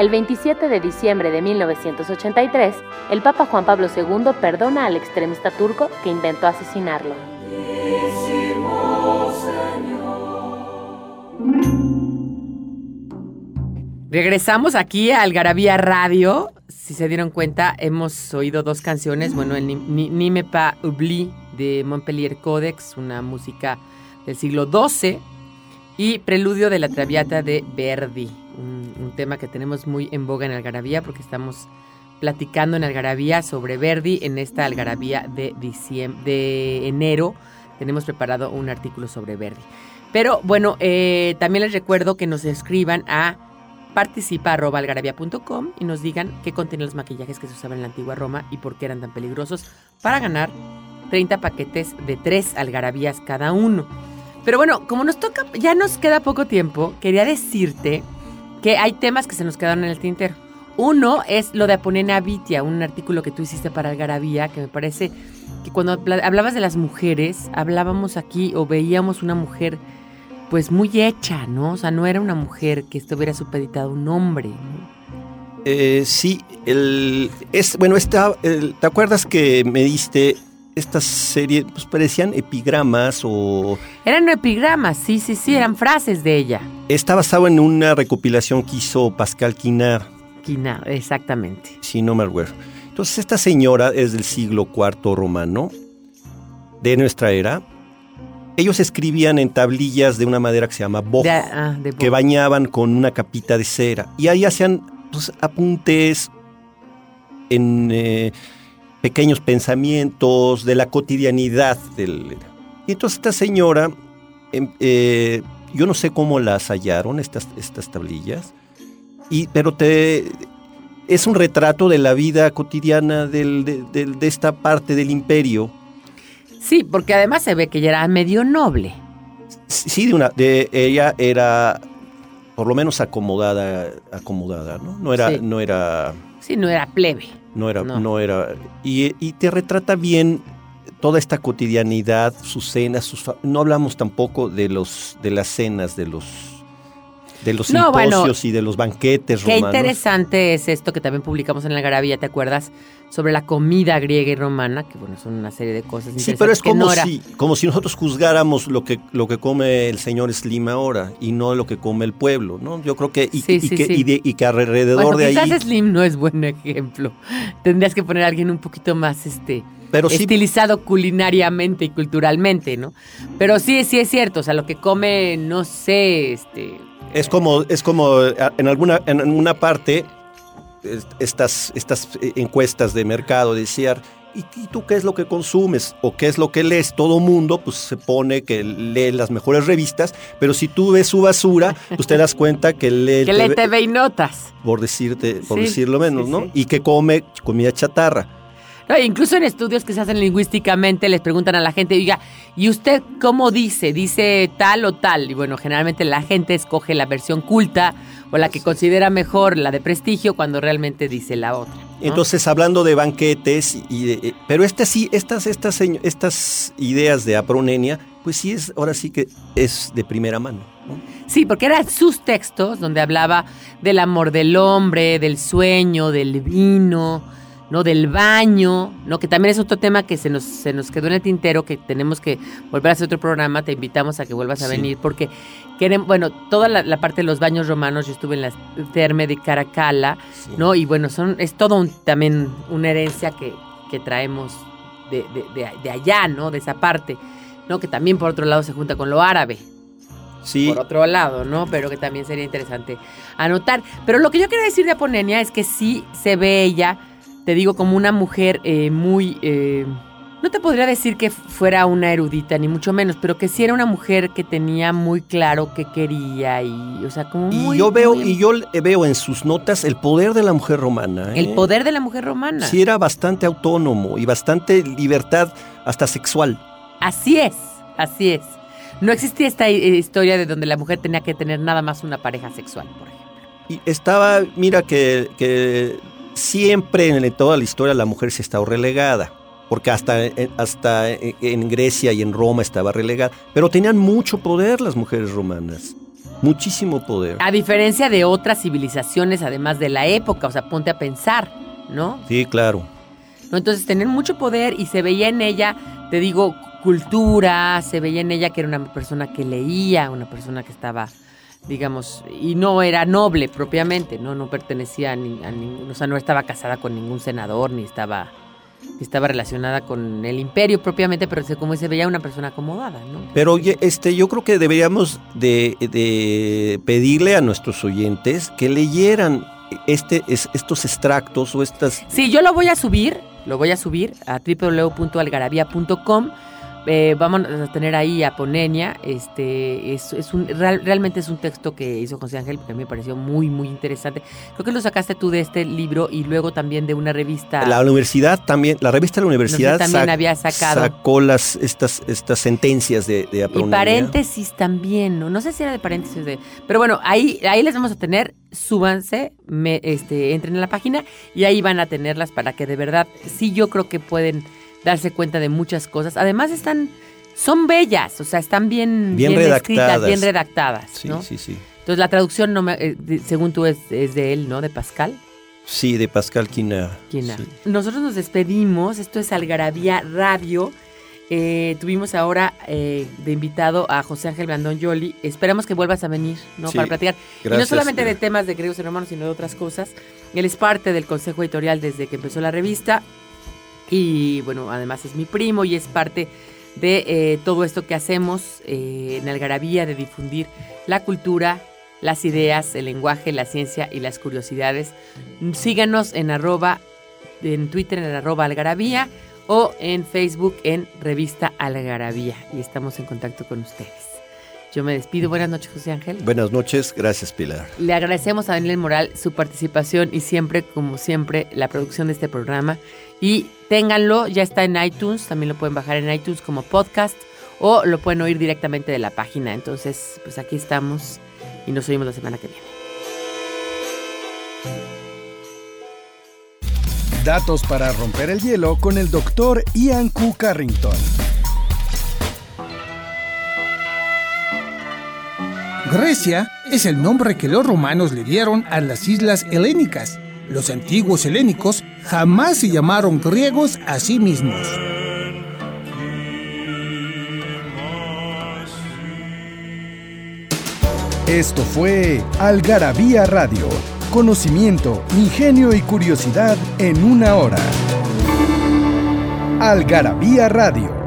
El 27 de diciembre de 1983, el Papa Juan Pablo II perdona al extremista turco que intentó asesinarlo. Regresamos aquí a Algarabía Radio. Si se dieron cuenta, hemos oído dos canciones. Bueno, el Ni, me pas oubli de Montpellier Codex, una música del siglo XII, y Preludio de la Traviata de Verdi, un, tema que tenemos muy en boga en Algarabía porque estamos platicando en Algarabía sobre Verdi en esta Algarabía de, diciembre, de enero. Tenemos preparado un artículo sobre Verdi. Pero bueno, eh, también les recuerdo que nos escriban a participa.algarabia.com y nos digan qué contienen los maquillajes que se usaban en la antigua Roma y por qué eran tan peligrosos para ganar 30 paquetes de 3 algarabías cada uno. Pero bueno, como nos toca, ya nos queda poco tiempo, quería decirte que hay temas que se nos quedaron en el tintero. Uno es lo de Aponena Vitia, un artículo que tú hiciste para Algarabía, que me parece que cuando hablabas de las mujeres, hablábamos aquí o veíamos una mujer pues muy hecha, ¿no? O sea, no era una mujer que estuviera supeditada a un hombre. Eh, sí, el, es, bueno, esta, ¿te acuerdas que me diste esta serie? Pues parecían epigramas o... Eran epigramas, sí, sí, sí, eran frases de ella. Está basado en una recopilación que hizo Pascal Quinar. Quinar, exactamente. Sí, no me acuerdo. Entonces esta señora es del siglo IV romano, de nuestra era, ellos escribían en tablillas de una madera que se llama boj, ah, que bañaban con una capita de cera. Y ahí hacían pues, apuntes en eh, pequeños pensamientos de la cotidianidad. Del, y entonces esta señora, em, eh, yo no sé cómo las hallaron, estas, estas tablillas, y, pero te, es un retrato de la vida cotidiana de esta parte del imperio Sí, porque además se ve que ella era medio noble. Sí, de una, de ella era por lo menos acomodada, acomodada, ¿no? No era, no era. Sí, no era plebe. No era, no, era. Y, y, te retrata bien toda esta cotidianidad, sus cenas, sus no hablamos tampoco de los, de las cenas de los de los simposios y de los banquetes Qué interesante es esto que también publicamos en la Garabía, ¿te acuerdas? Sobre la comida griega y romana, que bueno, son una serie de cosas Sí, pero es como, si, como si nosotros juzgáramos lo que, lo que come el señor Slim ahora y no lo que come el pueblo, ¿no? Yo creo que, y, que, y, que alrededor de quizás ahí... Slim no es buen ejemplo. Tendrías que poner a alguien un poquito más, este... Pero estilizado culinariamente y culturalmente, ¿no? Pero sí, sí es cierto, o sea, lo que come, no sé, este, es como, es como en alguna, en una parte, estas, estas eh, encuestas de mercado decían, ¿y, tú qué es lo que consumes? ¿O qué es lo que lees? Todo mundo pues se pone que lee las mejores revistas, pero si tú ves su basura, pues te das cuenta que lee... que lee TV y notas. Por, decirte, por decirlo menos, ¿no? Y que come comida chatarra incluso en estudios que se hacen lingüísticamente les preguntan a la gente, oiga, ¿y usted cómo dice? ¿Dice tal o tal? Y bueno, generalmente la gente escoge la versión culta o la que considera mejor la de prestigio cuando realmente dice la otra. Entonces, hablando de banquetes, y eh, pero estas sí, estas, estas, estas ideas de apronenia, pues sí es, ahora sí que es de primera mano. Sí, porque eran sus textos donde hablaba del amor del hombre, del sueño, del vino, ¿no? Del baño, ¿no? Que también es otro tema que se nos, se nos quedó en el tintero, que tenemos que volver a hacer otro programa, te invitamos a que vuelvas a venir, porque queremos, bueno, toda la, parte de los baños romanos, yo estuve en la terme de Caracala, ¿no? Y bueno, son, es todo un, también una herencia que, que traemos de, de, allá, ¿no? De esa parte, ¿no? Que también por otro lado se junta con lo árabe, Sí. por otro lado, ¿no? Pero que también sería interesante anotar. Pero lo que yo quiero decir de Aponenia es que sí se ve ella te digo, como una mujer eh, muy... Eh, no te podría decir que fuera una erudita, ni mucho menos, pero que sí era una mujer que tenía muy claro qué quería y, o sea, como Y yo veo, y yo veo en sus notas el poder de la mujer romana. El ¿eh? poder de la mujer romana. Sí era bastante autónomo y bastante libertad hasta sexual. Así es, así es. No existía esta historia de donde la mujer tenía que tener nada más una pareja sexual, por ejemplo. Y estaba, mira que, que siempre en toda la historia la mujer se ha estado relegada, porque hasta, hasta en Grecia y en Roma estaba relegada, pero tenían mucho poder las mujeres romanas. Muchísimo poder. A diferencia de otras civilizaciones, además de la época, o sea, ponte a pensar, ¿no? Sí, claro. ¿No? Entonces, tener mucho poder y se veía en ella, te digo, cultura, se veía en ella que era una persona que leía, una persona que estaba, digamos, y no era noble propiamente, no, no pertenecía a, ningún, o sea, no estaba casada con ningún senador, ni estaba, estaba relacionada con el imperio propiamente, pero como se veía una persona acomodada, ¿no? Pero este, yo creo que deberíamos de, de pedirle a nuestros oyentes que leyeran este, es, estos extractos o estas... Sí, yo lo voy a subir, lo voy a subir a www.algarabia.com eh, vamos a tener ahí a Ponenia. Este, es, es un, realmente es un texto que hizo José Ángel, que a mí me pareció muy, muy interesante. Creo que lo sacaste tú de este libro y luego también de una revista. La universidad también, la revista de la universidad también había sacado. sacó las, estas, estas sentencias de, de Y paréntesis también, ¿no? No sé si era de paréntesis de. Pero bueno, ahí, ahí les vamos a tener. Súbanse, me, este, entren en la página y ahí van a tenerlas para que de verdad, sí, yo creo que pueden darse cuenta de muchas cosas. Además están, son bellas, o sea, están bien, bien, escritas, bien redactadas. Sí, sí, sí. Entonces la traducción, no me, eh, según tú, es, de él, ¿no? De Pascal. Sí, de Pascal Quina. Quina. Nosotros nos despedimos, esto es Algarabía Radio. Eh, tuvimos ahora eh, de invitado a José Ángel Blandón Yoli. Esperamos que vuelvas a venir, ¿no? Para platicar. y no solamente de temas de griegos y romanos, sino de otras cosas. Él es parte del consejo editorial desde que empezó la revista. Y bueno, además es mi primo y es parte de eh, todo esto que hacemos eh, en Algarabía, de difundir la cultura, las ideas, el lenguaje, la ciencia y las curiosidades. Síganos en arroba, en Twitter en arroba algarabía o en Facebook en revista Algarabía y estamos en contacto con ustedes. Yo me despido. Buenas noches, José Ángel. Buenas noches, gracias, Pilar. Le agradecemos a Daniel Moral su participación y siempre, como siempre, la producción de este programa. Y ténganlo, ya está en iTunes, también lo pueden bajar en iTunes como podcast o lo pueden oír directamente de la página. Entonces, pues aquí estamos y nos oímos la semana que viene. Datos para romper el hielo con el doctor Ian Q. Carrington. Grecia es el nombre que los romanos le dieron a las islas helénicas. Los antiguos helénicos jamás se llamaron griegos a sí mismos. Esto fue Algarabía Radio. Conocimiento, ingenio y curiosidad en una hora. Algarabía Radio